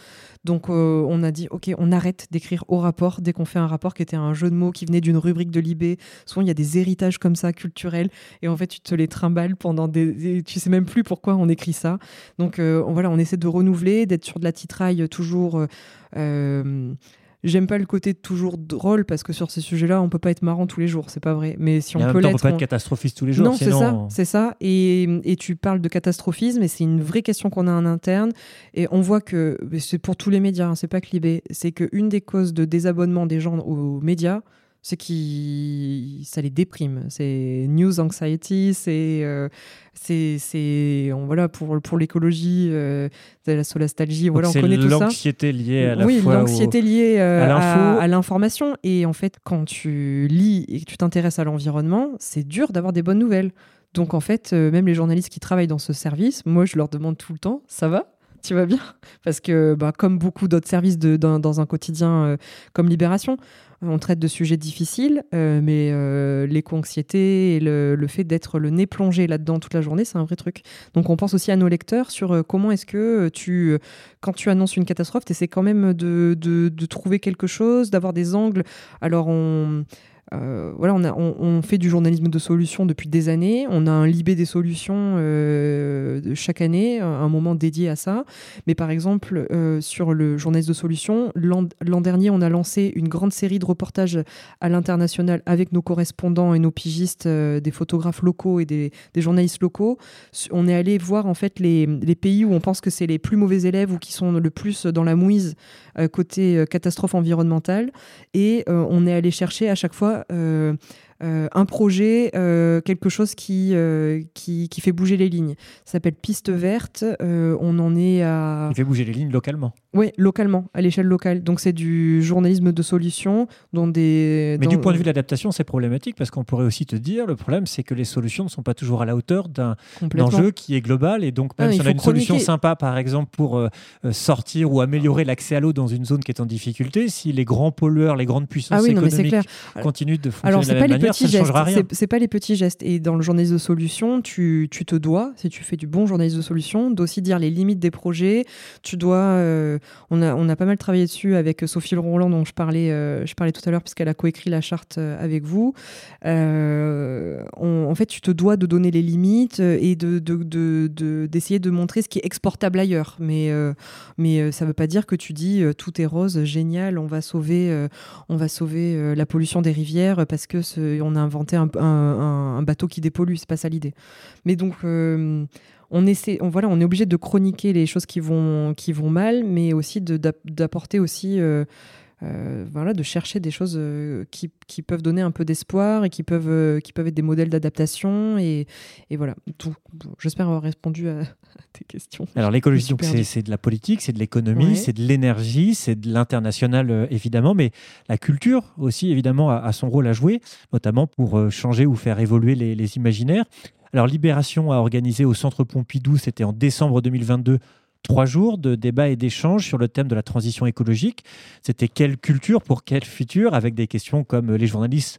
Donc euh, on a dit, ok, on arrête d'écrire au rapport dès qu'on fait un rapport qui était un jeu de mots qui venait d'une rubrique de Libé. Souvent, il y a des héritages comme ça, culturels, et en fait, tu te les trimbales pendant des... tu sais même plus pourquoi on écrit ça. Donc euh, voilà, on essaie de renouveler, d'être sur de la titraille toujours... euh, euh, J'aime pas le côté toujours drôle parce que sur ces sujets-là, on peut pas être marrant tous les jours, c'est pas vrai. Mais si Et on peut temps, on l'être, peut pas on- être catastrophiste tous les jours. non, c'est sinon, ça, c'est ça. Et, et tu parles de catastrophisme, et c'est une vraie question qu'on a en interne. Et on voit que c'est pour tous les médias, hein, c'est pas que Libé, c'est qu'une des causes de désabonnement des gens aux médias, c'est qui ça les déprime. C'est news anxiety, c'est euh, c'est c'est on- voilà pour pour l'écologie, euh, la solastalgie, voilà, on connaît tout ça l'anxiété liée à la oui, fois au- l'anxiété liée euh, à l'information. Et en fait, quand tu lis et que tu t'intéresses à l'environnement, c'est dur d'avoir des bonnes nouvelles. Donc en fait, euh, même les journalistes qui travaillent dans ce service, moi je leur demande tout le temps, ça va? Tu vas bien Parce que, bah, comme beaucoup d'autres services de, dans, un quotidien euh, comme Libération, on traite de sujets difficiles, euh, mais euh, l'éco-anxiété et le, fait d'être le nez plongé là-dedans toute la journée, c'est un vrai truc. Donc on pense aussi à nos lecteurs sur euh, comment est-ce que tu, euh, quand tu annonces une catastrophe, tu essaies quand même de, de- de trouver quelque chose, d'avoir des angles. Alors on... euh, voilà, on, fait du journalisme de solution depuis des années. On a un libé des solutions euh, chaque année, un moment dédié à ça. Mais par exemple, euh, sur le journalisme de solution, l'an dernier, on a lancé une grande série de reportages à l'international avec nos correspondants et nos pigistes, des photographes locaux et des, journalistes locaux. On est allé voir en fait les, pays où on pense que c'est les plus mauvais élèves ou qui sont le plus dans la mouise côté catastrophe environnementale. Et on est allé chercher à chaque fois euh, euh, un projet, euh, quelque chose qui, qui, qui fait bouger les lignes. Ça s'appelle Piste verte. On en est à. Il fait bouger les lignes localement. Oui, localement, à l'échelle locale. Donc c'est du journalisme de solution dans des. Mais dans- du point de vue de l'adaptation, c'est problématique parce qu'on pourrait aussi te dire le problème, c'est que les solutions ne sont pas toujours à la hauteur d'un enjeu qui est global et donc même Ah, si on a une solution sympa par exemple pour euh, euh, sortir ou améliorer l'accès à l'eau dans une zone qui est en difficulté, si les grands pollueurs, les grandes puissances Ah oui, non, économiques clair. continuent de fonctionner Alors, de la pas même les manière, petits ça ne changera rien. C'est pas les petits gestes. Et dans le journalisme de solution, tu, tu te dois, si tu fais du bon journalisme de solution, d'aussi dire les limites des projets. Tu dois. euh, on, a, pas mal travaillé dessus avec Sophie Roland, dont je parlais, euh, je parlais tout à l'heure, puisqu'elle a coécrit la charte euh, avec vous. Euh, en fait, tu te dois de donner les limites euh, et de, de- de- de- d'essayer de, montrer ce qui est exportable ailleurs. Mais, euh, euh, ça veut pas dire que tu dis euh, tout est rose, génial, on va sauver. euh, euh, la pollution des rivières parce que ce- on a inventé un, bateau qui dépollue. C'est pas ça l'idée. Mais donc euh, on essaie, on, voilà, on est obligé de chroniquer les choses qui vont qui vont mal, mais aussi d'apporter aussi euh, euh, voilà, de chercher des choses euh, qui, qui peuvent donner un peu d'espoir et qui peuvent, qui peuvent être des modèles d'adaptation. Et, et voilà, tout. J'espère avoir répondu à, à tes questions. Alors l'écologie, c'est de la politique, c'est de l'économie, Ouais. c'est de l'énergie, c'est de l'international évidemment, mais la culture aussi évidemment a, a son rôle à jouer, notamment pour changer ou faire évoluer les, les imaginaires. Alors Libération a organisé au Centre Pompidou, c'était en décembre 2022, trois jours de débats et d'échanges sur le thème de la transition écologique. C'était quelle culture pour quel futur, avec des questions comme les journalistes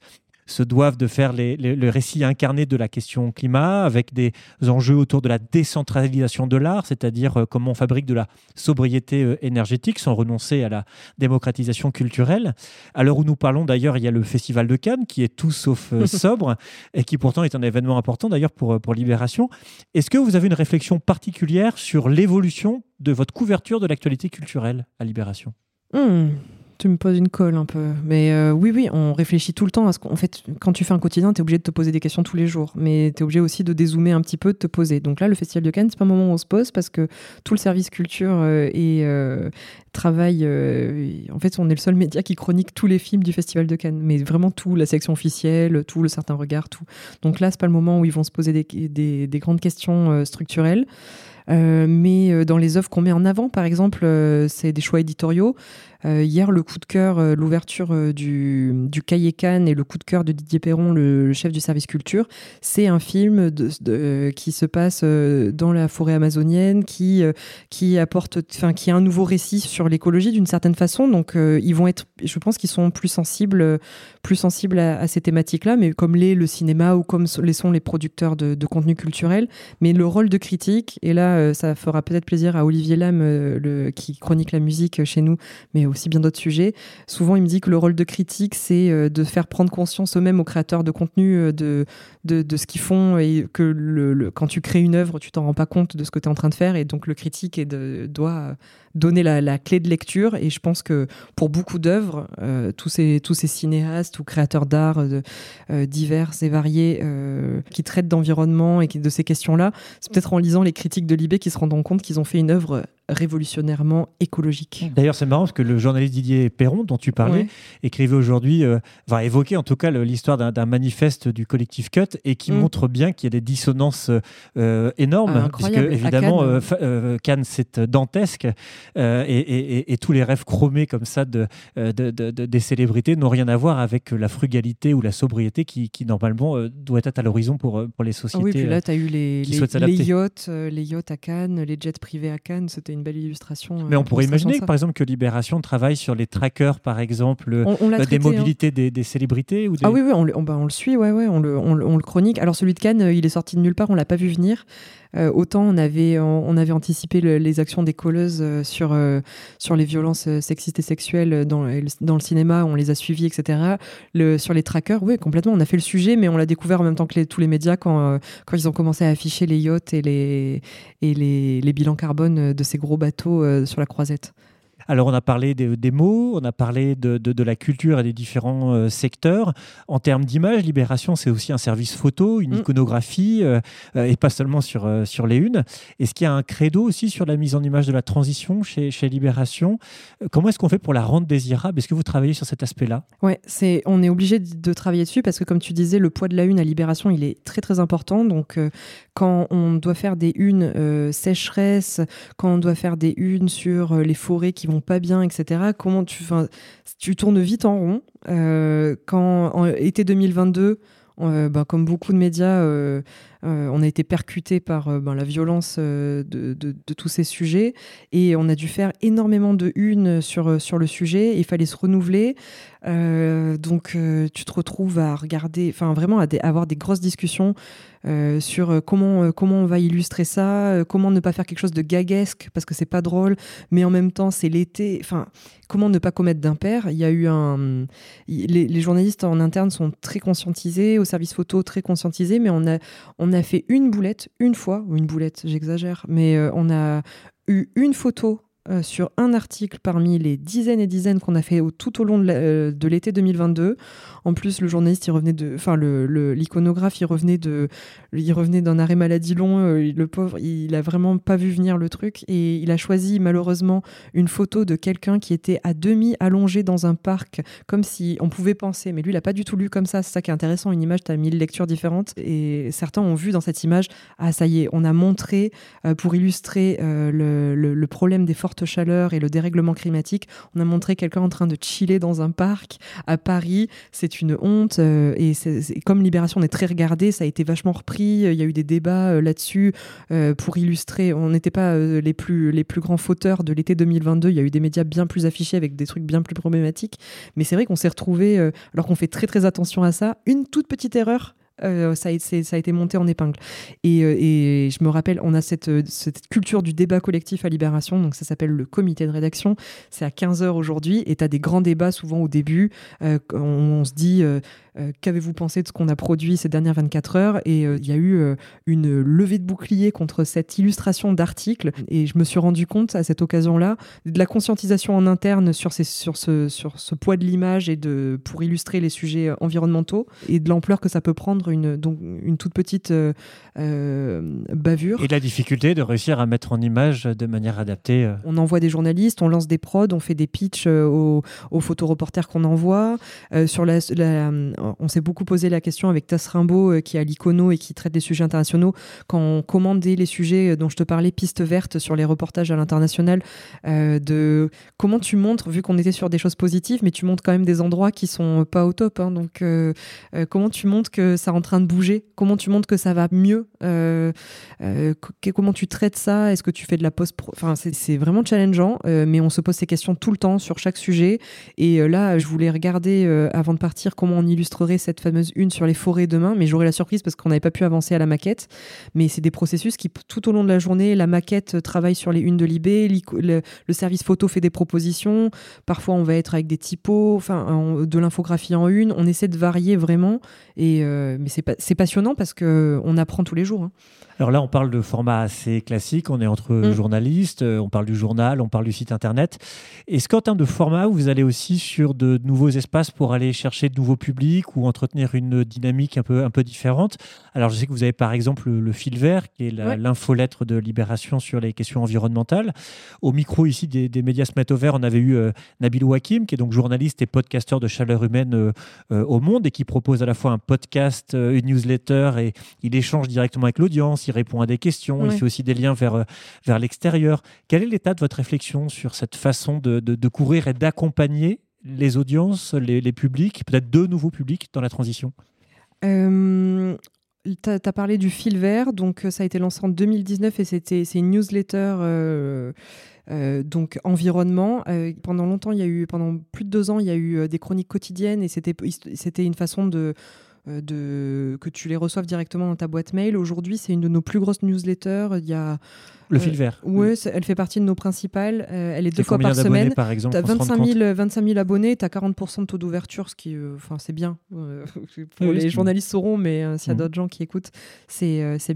se doivent de faire les- les- le récit incarné de la question climat, avec des enjeux autour de la décentralisation de l'art, c'est-à-dire euh, comment on fabrique de la sobriété euh, énergétique sans renoncer à la démocratisation culturelle. À l'heure où nous parlons, d'ailleurs, il y a le Festival de Cannes qui est tout sauf euh, sobre et qui pourtant est un événement important d'ailleurs pour, pour Libération. Est-ce que vous avez une réflexion particulière sur l'évolution de votre couverture de l'actualité culturelle à Libération? Hmm, tu me poses une colle un peu. Mais euh, oui, oui, on réfléchit tout le temps à ce qu'en fait, quand tu fais un quotidien, tu es obligé de te poser des questions tous les jours. Mais tu es obligé aussi de dézoomer un petit peu, de te poser. Donc là, le Festival de Cannes, c'est pas un moment où on se pose parce que tout le service culture euh, et euh, travail. en fait, on est le seul média qui chronique tous les films du Festival de Cannes. Mais vraiment tout, la section officielle, tout, le certain regard, tout. Donc là, c'est pas le moment où ils vont se poser des, des- des grandes questions structurelles. Mais dans les œuvres qu'on met en avant, par exemple, c'est des choix éditoriaux. Euh, hier, le coup de cœur, euh, l'ouverture euh, du, du Cahier Cannes et le coup de cœur de Didier Perron, le, chef du service culture, c'est un film qui se passe dans la forêt amazonienne, qui, qui apporte, enfin, qui a un nouveau récit sur l'écologie d'une certaine façon. Donc, ils vont être, je pense qu'ils sont plus sensibles, plus sensibles à, ces thématiques-là, mais comme l'est le cinéma ou comme les sont les producteurs de, de contenu culturel. Mais le rôle de critique, et là, ça fera peut-être plaisir à Olivier Lam, euh, le, qui chronique la musique chez nous, mais aussi bien d'autres sujets. Souvent, il me dit que le rôle de critique, c'est euh, de faire prendre conscience eux-mêmes aux créateurs de contenu euh, de, de, ce qu'ils font et que le, quand tu crées une œuvre, tu t'en rends pas compte de ce que tu es en train de faire. Et donc, le critique est doit donner la, la clé de lecture. Et je pense que pour beaucoup d'œuvres, euh, tous, ces, tous ces cinéastes ou créateurs d'art euh, euh, divers et variés euh, qui traitent d'environnement et qui, de ces questions-là, c'est peut-être en lisant les critiques de Libé qu'ils se rendront compte qu'ils ont fait une œuvre révolutionnairement écologique. D'ailleurs, c'est marrant parce que le journaliste Didier Perron, dont tu parlais, Ouais. écrivait aujourd'hui, euh, va évoquer en tout cas l'histoire d'un manifeste du collectif Cut et qui Mm. montre bien qu'il y a des dissonances euh, énormes, Ah, puisque évidemment, Cannes. euh, Cannes, c'est dantesque euh, et, et- et- et tous les rêves chromés comme ça de, euh, de- de- de- des célébrités n'ont rien à voir avec la frugalité ou la sobriété qui, qui, normalement euh, doit être à l'horizon pour, pour les Ah sociétés. oui, puis là, tu as eu les, les, yachts, les yachts à Cannes, les jets privés à Cannes. C'était une belle illustration. Mais on pourrait imaginer, par exemple, que Libération travaille sur les trackers, par exemple, On- on l'a des hein. mobilités des, des célébrités ou des... Ah oui, oui, on, bah, on le suit, ouais, ouais, on le, on le- on le chronique. Alors celui de Cannes, il est sorti de nulle part, on l'a pas vu venir. Euh, autant on avait, on, avait anticipé le- les actions des colleuses euh, sur, euh, sur les violences sexistes et sexuelles dans, dans le cinéma, on les a suivis, etc. Sur les trackers, oui, complètement, on a fait le sujet, mais on l'a découvert en même temps que tous les médias quand, quand ils ont commencé à afficher les yachts et les, et les, bilans carbone de ces gros bateaux sur la croisette. Alors, on a parlé des, des mots, on a parlé de, de- de la culture et des différents euh, secteurs. En termes d'image, Libération, c'est aussi un service photo, une Mm. iconographie, euh, euh, et pas seulement sur, euh, sur les unes. Est-ce qu'il y a un credo aussi sur la mise en image de la transition chez, chez Libération? Comment est-ce qu'on fait pour la rendre désirable? Est-ce que vous travaillez sur cet aspect-là? C'est, on est obligé de, de travailler dessus parce que, comme tu disais, le poids de la une à Libération, il est très très important. Donc, euh, quand on doit faire des unes euh, sécheresse, quand on doit faire des unes sur euh, les forêts qui vont pas bien, etc., comment tu, tu tournes vite en rond. Euh, quand en été 2022, euh, ben, comme beaucoup de médias, on a été percuté par euh, ben, la violence euh, de, tous ces sujets et on a dû faire énormément de unes sur, sur le sujet. Il fallait se renouveler. Euh, donc, euh, tu te retrouves à regarder, enfin, vraiment à avoir des grosses discussions euh, sur euh, comment, euh, comment on va illustrer ça, euh, comment ne pas faire quelque chose de gaguesque parce que c'est pas drôle, mais en même temps, c'est l'été. Enfin, comment ne pas commettre d'impair? Il y a eu un. Les, journalistes en interne sont très conscientisés, au service photo très conscientisés, mais on a, a fait une boulette, une fois, ou une boulette, j'exagère, mais euh, on a eu une photo euh, sur un article parmi les dizaines et dizaines qu'on a fait tout au long de euh, l'été 2022. En plus, le journaliste, il revenait de, enfin, l'iconographe, il revenait de, il revenait d'un arrêt maladie long. euh, le pauvre, il a vraiment pas vu venir le truc et il a choisi malheureusement une photo de quelqu'un qui était à demi allongé dans un parc, comme si on pouvait penser. Mais lui, il a pas du tout lu comme ça. C'est ça qui est intéressant. Une image, tu as mille lectures différentes et certains ont vu dans cette image, ah ça y est, on a montré pour illustrer le, problème des fortes chaleurs et le dérèglement climatique, on a montré quelqu'un en train de chiller dans un parc à Paris. C'est une honte. euh, et comme Libération, on est très regardé, ça a été vachement repris. Il y a eu des débats euh, là-dessus euh, pour illustrer. On n'était pas euh, les, plus, les plus grands fauteurs de l'été 2022. Il y a eu des médias bien plus affichés avec des trucs bien plus problématiques. Mais c'est vrai qu'on s'est retrouvé, euh, alors qu'on fait très très attention à ça, une toute petite erreur. Euh, ça, a été, monté en épingle. Et, euh, je me rappelle, on a cette, euh, cette culture du débat collectif à Libération, donc ça s'appelle le comité de rédaction. C'est à 15h aujourd'hui, et tu as des grands débats souvent au début. On, se dit, euh, qu'avez-vous pensé de ce qu'on a produit ces dernières 24 heures Et euh, il y a eu euh, une levée de bouclier contre cette illustration d'articles, et je me suis rendu compte à cette occasion-là de la conscientisation en interne sur, ces, sur, ce, sur ce poids de l'image et de, pour illustrer les sujets environnementaux, et de l'ampleur que ça peut prendre une, donc, une toute petite bavure. Et la difficulté de réussir à mettre en image de manière adaptée. On envoie des journalistes, on lance des prods, on fait des pitchs aux, aux photoreporters qu'on envoie. Euh, sur la, la- on s'est beaucoup posé la question avec Tass Rimbaud, euh, qui à l'Icono et qui traite des sujets internationaux, quand on commandait les sujets euh, dont je te parlais, piste verte sur les reportages à l'international, euh, de comment tu montres, vu qu'on était sur des choses positives, mais tu montres quand même des endroits qui sont pas au top. hein. donc, comment tu montres que ça est en train de bouger? Comment tu montres que ça va mieux comment tu traites ça? Est-ce que tu fais de la post pro Enfin, c'est- vraiment challengeant, mais on se pose ces questions tout le temps sur chaque sujet. Et là, je voulais regarder avant de partir comment on cette fameuse une sur les forêts demain, mais j'aurais la surprise parce qu'on n'avait pas pu avancer à la maquette. Mais c'est des processus qui, tout au long de la journée, la maquette euh, travaille sur les unes de l'IB, le, service photo fait des propositions. Parfois, on va être avec des typos, enfin, en- de l'infographie en une. On essaie de varier vraiment. Et euh, mais c'est pas- c'est passionnant parce que on apprend tous les jours. hein. Alors là, on parle de format assez classique. On est entre Mm. journalistes, euh, on parle du journal, on parle du site internet. Est-ce qu'en termes de format, vous allez aussi sur de nouveaux espaces pour aller chercher de nouveaux publics ou entretenir une dynamique un peu, un peu différente? Alors, je sais que vous avez par exemple le, le fil vert, qui est Ouais. l'infolettre de Libération sur les questions environnementales. Au micro ici des, des médias se mettent au vert, on avait eu euh, Nabil Wakim, qui est donc journaliste et podcasteur de chaleur humaine euh, euh, au monde et qui propose à la fois un podcast, une newsletter et il échange directement avec l'audience, il répond à des questions, il fait aussi des liens vers, euh, vers l'extérieur. Quel est l'état de votre réflexion sur cette façon de, de, de courir et d'accompagner les audiences, les, les publics, peut-être deux nouveaux publics dans la transition? Euh, tu as, parlé du fil vert, donc ça a été lancé en 2019 et c'était c'est une newsletter. donc environnement. pendant longtemps, il y a eu, pendant plus de deux ans, il y a eu des chroniques quotidiennes et c'était c'était une façon de de, que tu les reçoives directement dans ta boîte mail. Aujourd'hui, c'est une de nos plus grosses newsletters. Il y a le fil vert. oui, elle fait partie de nos principales. elle est deux fois par semaine. par exemple Tu as 25 000, 25 000 abonnés, tu as 40% de taux d'ouverture, ce qui, enfin, c'est bien. pour les journalistes sauront, mais s'il y a d'autres gens qui écoutent, c'est c'est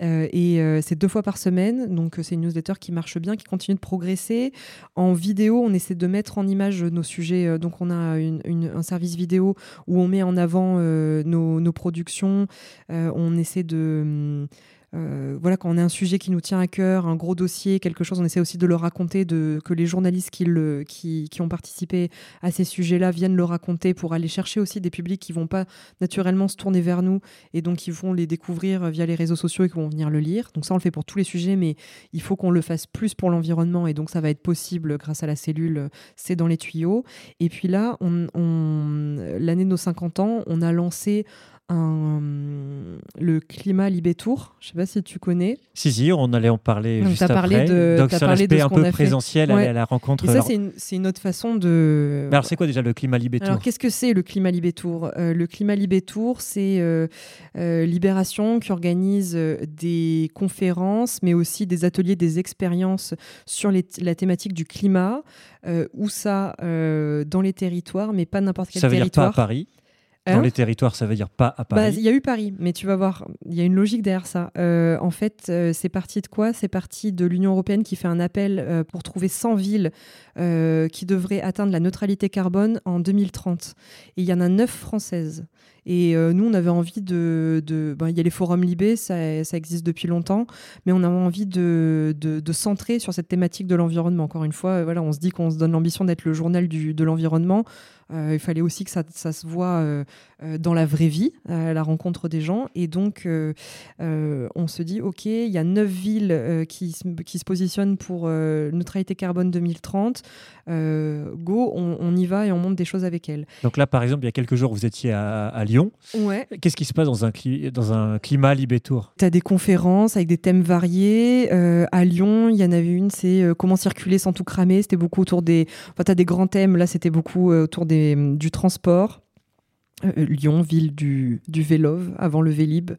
bien. et c'est deux fois par semaine, donc c'est une newsletter qui marche bien, qui continue de progresser. En vidéo, on essaie de mettre en image nos sujets. donc on a un service vidéo où on met en avant nos, nos, productions. on essaie de euh, voilà, quand on a un sujet qui nous tient à cœur, un gros dossier, quelque chose, on essaie aussi de le raconter, que les journalistes qui, ont participé à ces sujets-là viennent le raconter pour aller chercher aussi des publics qui vont pas naturellement se tourner vers nous et donc qui vont les découvrir via les réseaux sociaux et qui vont venir le lire. Donc ça, on le fait pour tous les sujets, mais il faut qu'on le fasse plus pour l'environnement et donc ça va être possible grâce à la cellule, c'est dans les tuyaux. Et puis là, l'année de nos 50 ans, on a lancé le climat Libé Tour. Je ne sais pas si tu connais. Si, si, on allait en parler juste as parlé après. De, Donc, sur l'aspect un peu présentiel, aller à la rencontre. Et ça, c'est une, autre façon de... alors, c'est quoi déjà le climat Libé Tour Alors, qu'est-ce que c'est le climat Libé Tour euh, Le climat Libé Tour, c'est euh, euh, Libération qui organise des conférences, mais aussi des ateliers, des expériences sur la thématique du climat. où ça, dans les territoires, mais pas n'importe quel ça veut territoire. Dire pas à Paris dans hein les territoires, ça veut dire pas à Paris. Bah, il y a eu Paris, mais tu vas voir, il y a une logique derrière ça. Euh, en fait, euh, c'est parti de quoi? C'est parti de l'Union européenne qui fait un appel euh, pour trouver 100 villes qui devraient atteindre la neutralité carbone en 2030. Et il y en a 9 françaises. Et nous, on avait envie de. de ben, il y a les forums Libé, ça, ça, existe depuis longtemps, mais on avait envie de, de, de centrer sur cette thématique de l'environnement. Encore une fois, voilà, on se dit qu'on se donne l'ambition d'être le journal du, de l'environnement. Euh, il fallait aussi que ça, ça se voit euh, dans la vraie vie, à la rencontre des gens. Et donc, on se dit, OK, il y a neuf villes qui, qui, se positionnent pour neutralité carbone 2030. go, on, y va et on monte des choses avec elles. Donc là, par exemple, il y a quelques jours, vous étiez à, Lyon. Ouais. Qu'est-ce qui se passe dans un, dans un climat Libétour Tu as des conférences avec des thèmes variés. à Lyon, il y en avait une, c'est comment circuler sans tout cramer. C'était beaucoup autour des... Enfin, tu as des grands thèmes. Là, c'était beaucoup autour des du transport. Euh, Lyon, ville du, du Vélove, avant le Vélib.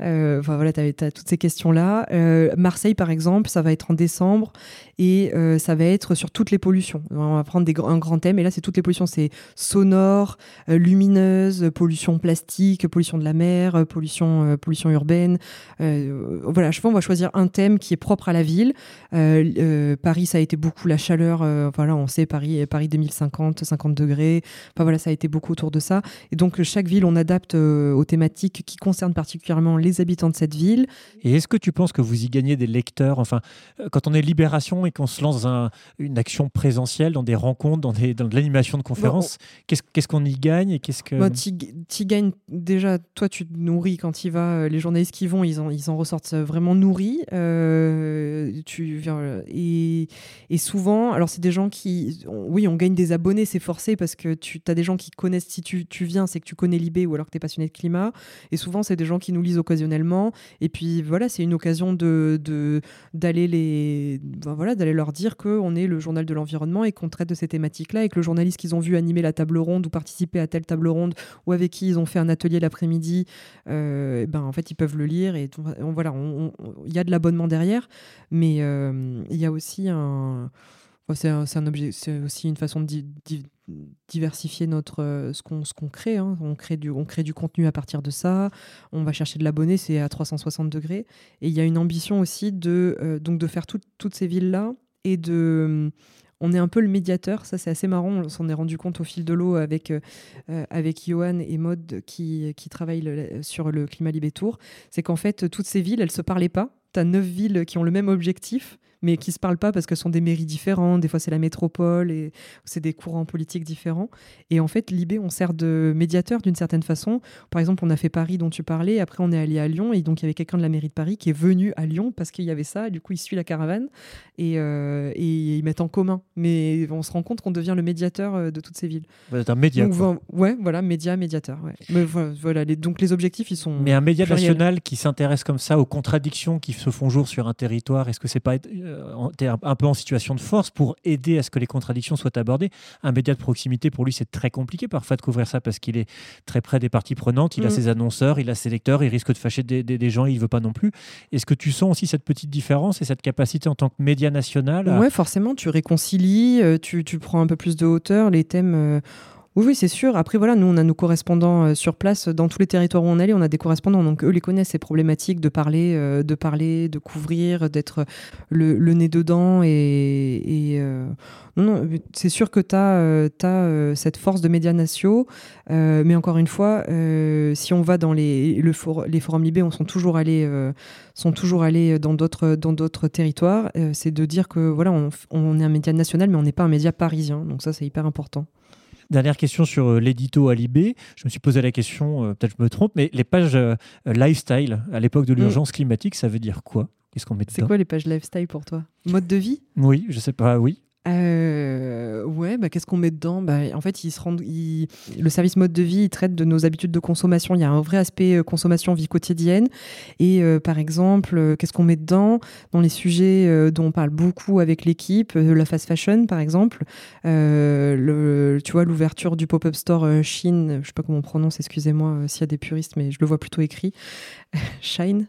Euh, voilà, tu as, toutes ces questions-là. Euh, Marseille, par exemple, ça va être en décembre et euh, ça va être sur toutes les pollutions. On va prendre un grand thème et là, c'est toutes les pollutions. C'est sonore, lumineuse, pollution plastique, pollution de la mer, pollution, pollution urbaine. voilà, je pense on va choisir un thème qui est propre à la ville. Paris, ça a été beaucoup la chaleur. voilà, on sait Paris, Paris 2050, 50 degrés. Enfin voilà, ça a été beaucoup autour de ça. Et donc, chaque ville, on adapte aux thématiques qui concernent particulièrement les habitants de cette ville. Et est-ce que tu penses que vous y gagnez des lecteurs Enfin, euh, quand on est Libération et qu'on se lance dans une action présentielle, dans des rencontres, dans, des, dans de l'animation de conférences, qu'est-ce qu'on y gagne et qu'est-ce que... Bah, tu gagnes déjà, toi tu te nourris quand il va, euh, les journalistes qui vont, ils en, ils en ressortent vraiment nourris. Euh, tu, et, et souvent, alors c'est des gens qui, oui, on gagne des abonnés, c'est forcé parce que tu as des gens qui connaissent, si tu, tu viens, c'est que tu connais Libé ou alors que tu es passionné de climat. Et souvent, c'est des gens qui nous lisent au occasionnellement. Et puis voilà, c'est une occasion de d'aller les ben voilà d'aller leur dire qu'on est le journal de l'environnement et qu'on traite de ces thématiques-là et que le journaliste qu'ils ont vu animer la table ronde ou participer à telle table ronde ou avec qui ils ont fait un atelier l'après-midi, euh, ben en fait ils peuvent le lire et on, voilà, il y a de l'abonnement derrière, mais euh, il y a aussi un c'est un, objet, c'est aussi une façon de diversifier notre euh, ce qu'on ce qu'on crée. Hein. On crée du on crée du contenu à partir de ça. On va chercher de l'abonné, c'est à 360 degrés. Et il y a une ambition aussi de euh, donc de faire toutes ces villes là et de on est un peu le médiateur, ça c'est assez marrant, on s'en est rendu compte au fil de l'eau avec, euh, avec Johan et Maud qui, qui travaillent sur le climat Libé Tour, c'est qu'en fait toutes ces villes, elles se parlaient pas. Tu as neuf villes qui ont le même objectif, mais qui se parlent pas parce que ce sont des mairies différentes. Des fois, c'est la métropole et c'est des courants politiques différents. Et en fait, Libé, on sert de médiateur d'une certaine façon. Par exemple, on a fait Paris dont tu parlais. Après, on est allé à Lyon et donc il y avait quelqu'un de la mairie de Paris qui est venu à Lyon parce qu'il y avait ça. Et du coup, il suit la caravane et, euh, et ils mettent en commun. Mais on se rend compte qu'on devient le médiateur euh, de toutes ces villes. Vous êtes un média. Donc, quoi. ouais, voilà, média, médiateur. ouais. Mais vo- voilà, les- donc les objectifs, ils sont. Mais un média national qui s'intéresse comme ça aux contradictions qui se font jour sur un territoire, est-ce que c'est pas euh, en- t'es un, peu en situation de force pour aider à ce que les contradictions soient abordées Un média de proximité, pour lui, c'est très compliqué parfois de couvrir ça parce qu'il est très près des parties prenantes, il a Mm. ses annonceurs, il a ses lecteurs, il risque de fâcher des, des- des gens, il veut pas non plus. Est-ce que tu sens aussi cette petite différence et cette capacité en tant que média national à- Ouais, forcément, tu réconcilies, euh, tu, tu prends un peu plus de hauteur, les thèmes. euh, Oui, c'est sûr. Après, voilà, nous, on a nos correspondants euh, sur place. Dans tous les territoires où on allait, on a des correspondants. Donc, eux les connaissent, ces problématiques de parler, euh, de parler, de couvrir, d'être le, nez dedans. Et, euh, c'est sûr que tu as, cette force de médias nationaux. Euh, mais encore une fois, euh, si on va dans les, le for- les forums libés, on sont toujours allés, euh, sont toujours dans d'autres territoires. Euh, c'est de dire que voilà, est un média national, mais on n'est pas un média parisien. Donc ça, c'est hyper important. Dernière question sur euh, l'édito à Libé. Je me suis posé la question, euh, peut-être je me trompe, mais les pages euh, lifestyle à l'époque de l'urgence climatique, ça veut dire quoi? Qu'est-ce qu'on met Mm. C'est quoi les pages lifestyle pour toi? Mode de vie? Oui, je sais pas, oui. Euh, ouais, bah, qu'est-ce qu'on met dedans? Bah, En fait, ils se rendent, le service mode de vie il traite de nos habitudes de consommation. Il y a un vrai aspect euh, consommation, vie quotidienne. Et euh, par exemple, euh, qu'est-ce qu'on met dedans? Dans les sujets dont on parle beaucoup avec l'équipe, la fast fashion par exemple, le, tu vois, l'ouverture du pop-up store Chine, je sais pas comment on prononce, excusez-moi s'il y a des puristes, mais je le vois plutôt écrit, Shine,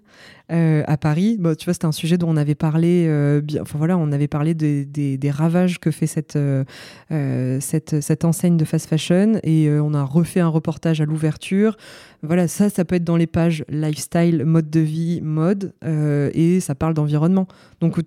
euh, à Paris. Bah, tu vois, c'était un sujet dont on avait parlé, euh, enfin voilà, on avait parlé des, ravages que fait cette, euh, cette, cette enseigne de fast fashion et on a refait un reportage à l'ouverture. Voilà, ça, ça peut être dans les pages lifestyle, mode de vie, mode, et ça parle d'environnement. Donc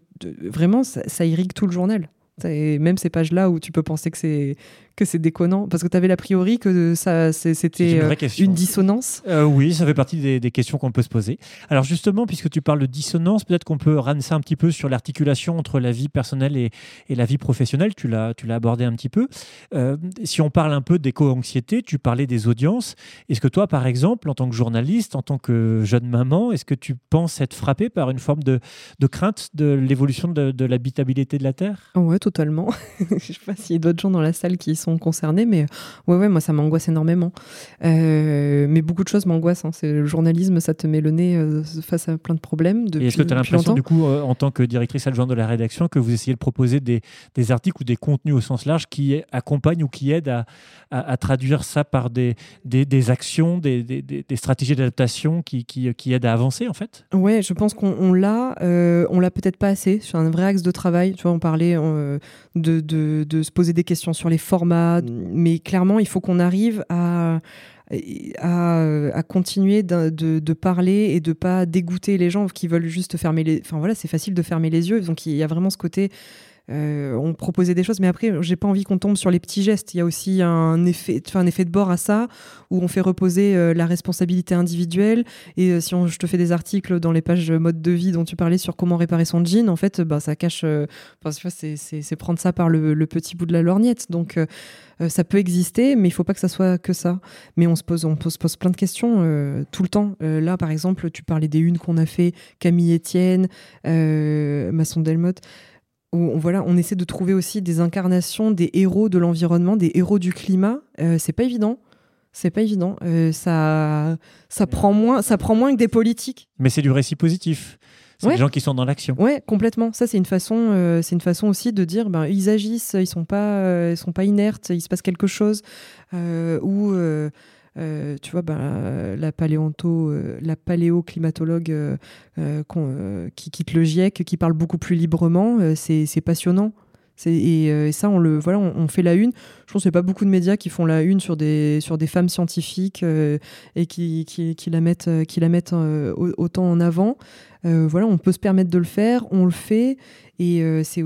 vraiment, ça, ça irrigue tout le journal. Et même ces pages-là où tu peux penser que c'est que c'est déconnant, parce que tu avais l'a priori que ça c'était une euh, une dissonance. Euh, oui, ça fait partie des, des questions qu'on peut se poser. Alors justement, puisque tu parles de dissonance, peut-être qu'on peut ramener ça un petit peu sur l'articulation entre la vie personnelle et, et la vie professionnelle. Tu l'as, abordé un petit peu. Euh, si on parle un peu d'éco-anxiété, tu parlais des audiences. Est-ce que toi, par exemple, en tant que journaliste, en tant que jeune maman, est-ce que tu penses être frappé par une forme de, de crainte de l'évolution de, de l'habitabilité de la Terre? Ouais, totalement. Je sais pas s'il y a d'autres gens dans la salle qui sont concernés, mais ouais, ouais, moi ça m'angoisse énormément. Euh, mais beaucoup de choses m'angoissent. hein. C'est le journalisme, ça te met le nez euh, face à plein de problèmes. Depuis, Et est-ce que tu as l'impression, du coup, euh, en tant que directrice adjointe de la rédaction, que vous essayez de proposer des, des articles ou des contenus au sens large qui accompagnent ou qui aident à, à- à traduire ça par des, des, des actions, des, stratégies d'adaptation qui, qui, qui aident à avancer, en fait? Ouais, je pense qu'on on l'a, euh, on l'a peut-être pas assez. C'est un vrai axe de travail. Tu vois, on parlait euh, de, de, de se poser des questions sur les formats, mais clairement, il faut qu'on arrive à à, continuer de, de- de parler et de pas dégoûter les gens qui veulent juste fermer les. Enfin voilà, c'est facile de fermer les yeux. Donc il y a vraiment ce côté. Euh, on proposait des choses, mais après, j'ai pas envie qu'on tombe sur les petits gestes. Il y a aussi un effet, effet de bord à ça, où on fait reposer euh, la responsabilité individuelle. Et euh, si on, je te fais des articles dans les pages mode de vie dont tu parlais sur comment réparer son jean, en fait, bah, ça cache. c'est- prendre ça par le, petit bout de la lorgnette. Donc, ça peut exister, mais il faut pas que ça soit que ça. Mais on se pose, on se pose plein de questions tout le temps. Là, par exemple, tu parlais des unes qu'on a fait, Camille Etienne, euh, Masson Delmotte. Où on, voilà, on essaie de trouver aussi des incarnations des héros de l'environnement, des héros du climat. Euh, c'est pas évident. C'est pas évident. Euh, ça, ça prend moins, ça prend moins que des politiques. Mais c'est du récit positif. C'est Ouais. des gens qui sont dans l'action. Ouais, complètement. Ça, c'est une façon, euh, c'est une façon aussi de dire, ben, ils agissent, ils sont pas, ils sont pas inertes, il se passe quelque chose. Ou, euh, tu vois, ben, la paléonto, euh, la paléoclimatologue euh, qui quitte le GIEC, qui parle beaucoup plus librement, c'est, passionnant. Et, ça, on le, voilà, on, fait la une. Je pense qu'il n'y a pas beaucoup de médias qui font la une sur des, femmes scientifiques et qui, la mettent, autant en avant. Voilà, on peut se permettre de le faire, on le fait, et c'est,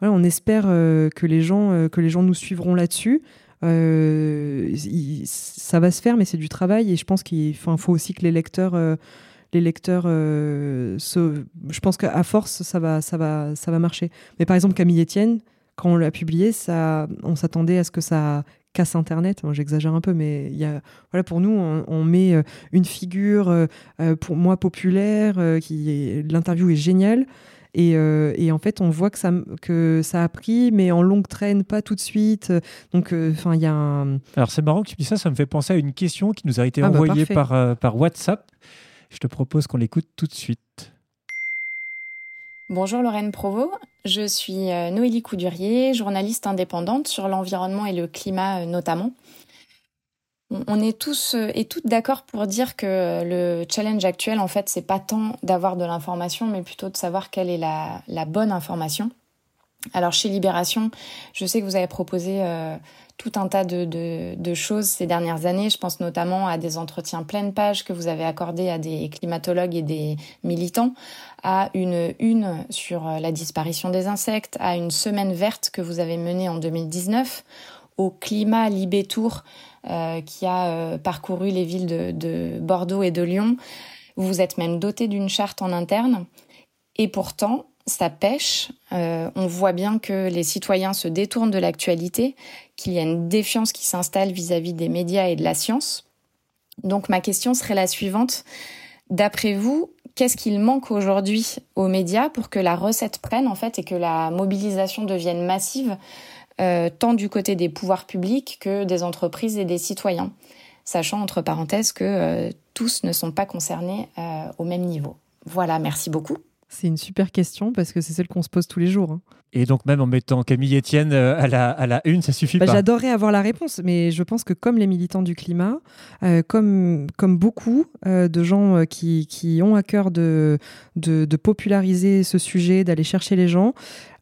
on espère que les gens nous suivront là-dessus. Euh, ça va se faire, mais c'est du travail, et je pense qu'il faut, aussi que les lecteurs, euh, les lecteurs, euh, se- je pense qu'à force, ça va, ça, va, ça va marcher. Mais par exemple, Camille Etienne, quand on l'a publié, on s'attendait à ce que ça casse Internet. J'exagère un peu, mais il voilà, pour nous, on, met une figure, pour moi, populaire, qui l'interview est géniale. Et, euh, et en fait, on voit que ça, que ça a pris, mais en longue traîne, pas tout de suite. Donc, euh, enfin, il y a un, Alors c'est marrant que tu dis ça, ça me fait penser à une question qui nous a été Ah bah, envoyée par, euh, par WhatsApp. Je te propose qu'on l'écoute tout de suite. Bonjour Lorraine Provost, je suis Noélie Coudurier, journaliste indépendante sur l'environnement et le climat euh, notamment. On est tous euh, et toutes d'accord pour dire que le challenge actuel, en fait, c'est pas tant d'avoir de l'information, mais plutôt de savoir quelle est la, bonne information. Alors chez Libération, je sais que vous avez proposé euh, tout un tas de, choses ces dernières années. Je pense notamment à des entretiens pleine page que vous avez accordés à des climatologues et des militants, à une une sur euh, la disparition des insectes, à une semaine verte que vous avez menée en 2019, au climat Libé Tour euh, qui a euh, parcouru les villes de, de Bordeaux et de Lyon. Vous vous êtes même doté d'une charte en interne. Et pourtant, ça pêche. Euh, on voit bien que les citoyens se détournent de l'actualité, qu'il y a une défiance qui s'installe vis-à-vis des médias et de la science. Donc ma question serait la suivante. D'après vous, qu'est-ce qu'il manque aujourd'hui aux médias pour que la recette prenne en fait et que la mobilisation devienne massive, euh, tant du côté des pouvoirs publics que des entreprises et des citoyens, sachant entre parenthèses que euh, tous ne sont pas concernés euh, au même niveau. Voilà, merci beaucoup. c'est une super question parce que c'est celle qu'on se pose tous les jours. hein. Et donc même en mettant Camille Etienne à la, à la une, ça suffit Bah, pas. J'adorerais avoir la réponse, mais je pense que comme les militants du climat, euh, comme, comme beaucoup euh, de gens qui, qui ont à cœur de, de, de populariser ce sujet, d'aller chercher les gens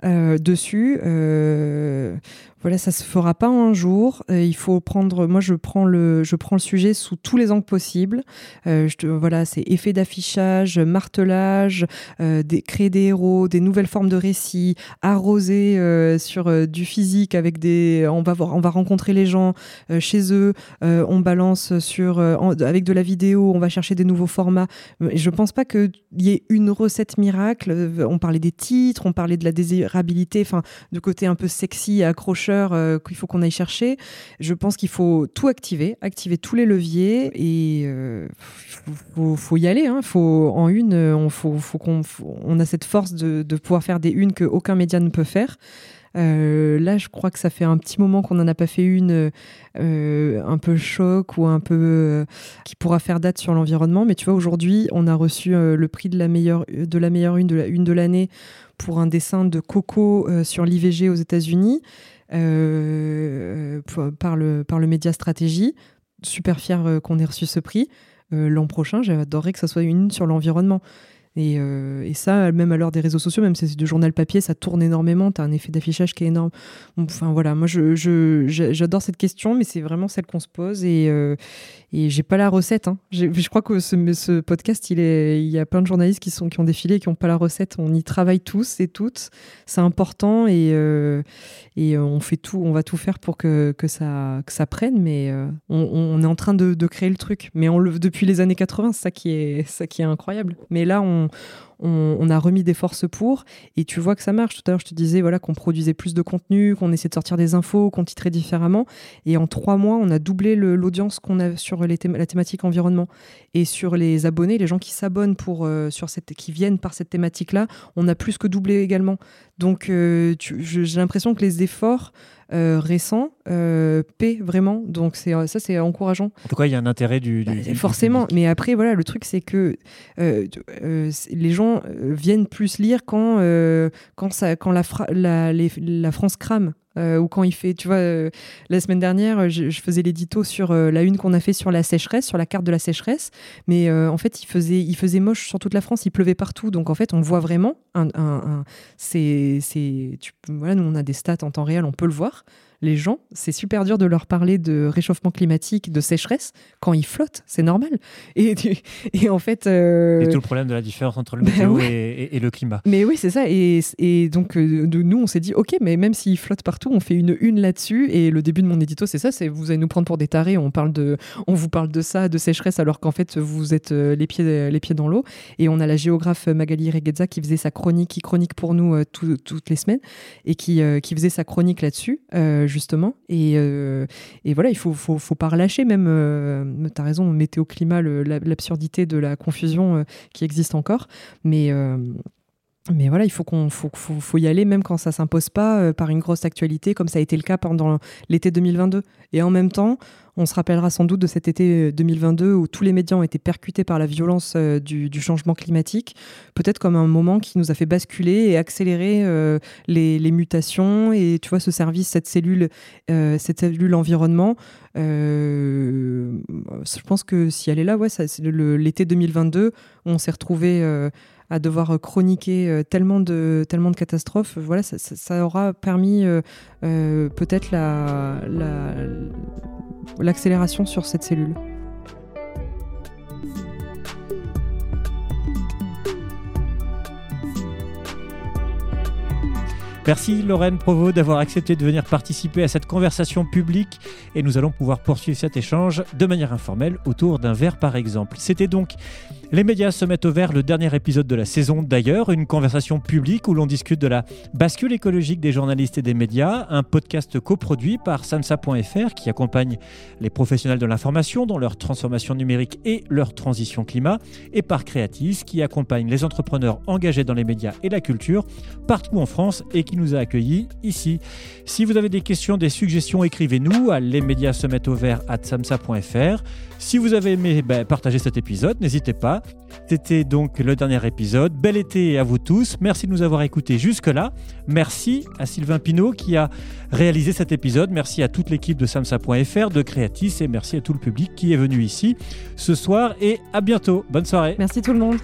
euh, dessus, euh, voilà, ça se fera pas un jour. Euh, il faut prendre, moi je prends le, je prends le sujet sous tous les angles possibles. Voilà, c'est effet d'affichage, martelage, des, créer des héros, des nouvelles formes de récits, arroser sur du physique avec des on va voir on va rencontrer les gens chez eux on balance sur avec de la vidéo on va chercher des nouveaux formats je pense pas qu'il y ait une recette miracle on parlait des titres on parlait de la du côté un peu sexy accrocheur euh, qu'il faut qu'on aille chercher je pense qu'il faut tout activer activer tous les leviers et euh, faut, y aller hein. faut en une euh, on faut, qu'on on a cette force de, de pouvoir faire des unes que aucun média ne peut faire là, je crois que ça fait un petit moment qu'on n'en a pas fait une un peu choc ou un peu qui pourra faire date sur l'environnement. Mais tu vois, aujourd'hui, on a reçu le prix de la meilleure de de une de l'année pour un dessin de Coco euh, sur l'IVG aux États-Unis euh, par le par le média Stratégie. Super fier euh, qu'on ait reçu ce prix. L'an prochain, j'adorerais que ça soit une sur l'environnement. Et, et ça, même à l'heure des réseaux sociaux, même si c'est du journal papier, ça tourne énormément. Tu as un effet d'affichage qui est énorme. Enfin voilà, moi je, je- je- j'adore cette question, mais c'est vraiment celle qu'on se pose et, et j'ai pas la recette. hein. Je crois que ce, podcast, il, y a plein de journalistes qui, sont, qui ont défilé et qui n'ont pas la recette. On y travaille tous et toutes. C'est important et, euh, euh, on fait tout, on va tout faire pour que, ça, prenne, mais euh, on, est en train de, créer le truc. Mais on le, depuis les années 80, c'est ça ça qui est incroyable. Mais là, on, on, a remis des forces pour et tu vois que ça marche. Tout à l'heure, je te disais voilà, qu'on produisait plus de contenu, qu'on essayait de sortir des infos, qu'on titrait différemment. Et en trois mois, on a doublé l'audience qu'on a sur les la thématique environnement. Et sur les abonnés, les gens qui s'abonnent pour euh, sur cette, qui viennent par cette thématique-là, on a plus que doublé également. Donc, euh, j'ai l'impression que les efforts euh, récents euh, paient vraiment. Donc, c'est ça, c'est encourageant. En tout cas, il y a un intérêt du. du- Bah, du forcément, mais après, voilà, le truc, c'est que euh, euh, les gens euh, viennent plus lire quand, euh, quand, ça, quand la, fra- la, les- la France crame. Euh, ou quand il fait, tu vois, euh, la semaine dernière, je, faisais l'édito sur euh, la une qu'on a fait sur la sécheresse, sur la carte de la sécheresse, mais en fait, il faisait, il faisait moche sur toute la France, il pleuvait partout, donc en fait, on voit vraiment un, un- un- c'est, voilà, nous on a des stats en temps réel, on peut le voir. Les gens, c'est super dur de leur parler de réchauffement climatique, de sécheresse, quand ils flottent, c'est normal. Et, et en fait... Euh... C'est tout le problème de la différence entre le bah météo et, le climat. Mais oui, c'est ça. Et, et donc, euh, de, nous, on s'est dit, ok, mais même s'ils flottent partout, on fait une une là-dessus. Et le début de mon édito, c'est ça, c'est vous allez nous prendre pour des tarés, on, parle de, on vous parle de ça, de sécheresse, alors qu'en fait, vous êtes euh, les pieds, les pieds dans l'eau. Et on a la géographe Magali Reguezza qui faisait sa chronique, qui chronique pour nous euh, toutes les semaines, et qui, qui faisait sa chronique là-dessus, justement. Et, et, voilà, il faut, faut, faut pas relâcher, même, tu as raison, météo-climat, l'absurdité de la confusion qui existe encore. Mais mais voilà, il faut qu'on faut, faut, y aller même quand ça s'impose pas euh, par une grosse actualité, comme ça a été le cas pendant l'été 2022. Et en même temps, on se rappellera sans doute de cet été 2022 où tous les médias ont été percutés par la violence euh, du, changement climatique, peut-être comme un moment qui nous a fait basculer et accélérer euh, les, mutations. Et tu vois, ce service, cette cellule, cette cellule environnement, je pense que si elle est là, ouais, l'été 2022, on s'est retrouvé à devoir chroniquer euh, tellement de, tellement de catastrophes, voilà, ça, aura permis euh, euh, peut-être l'accélération la, sur cette cellule. Merci Lorraine Provo d'avoir accepté de venir participer à cette conversation publique et nous allons pouvoir poursuivre cet échange de manière informelle autour d'un verre par exemple. C'était donc les médias se mettent au vert, le dernier épisode de la saison d'ailleurs, une conversation publique où l'on discute de la bascule écologique des journalistes et des médias, un podcast coproduit par samsa.fr qui accompagne les professionnels de l'information dans leur transformation numérique et leur transition climat, et par Creatis qui accompagne les entrepreneurs engagés dans les médias et la culture partout en France et qui nous a accueillis ici. Si vous avez des questions, des suggestions, écrivez-nous à les médias se mettent au vert à samsa.fr. Si vous avez aimé ben, partager cet épisode, n'hésitez pas. C'était donc le dernier épisode. Bel été à vous tous. Merci de nous avoir écoutés jusque-là. Merci à Sylvain Pinault qui a réalisé cet épisode. Merci à toute l'équipe de samsa.fr, de Creatis et merci à tout le public qui est venu ici ce soir et à bientôt. Bonne soirée. Merci tout le monde.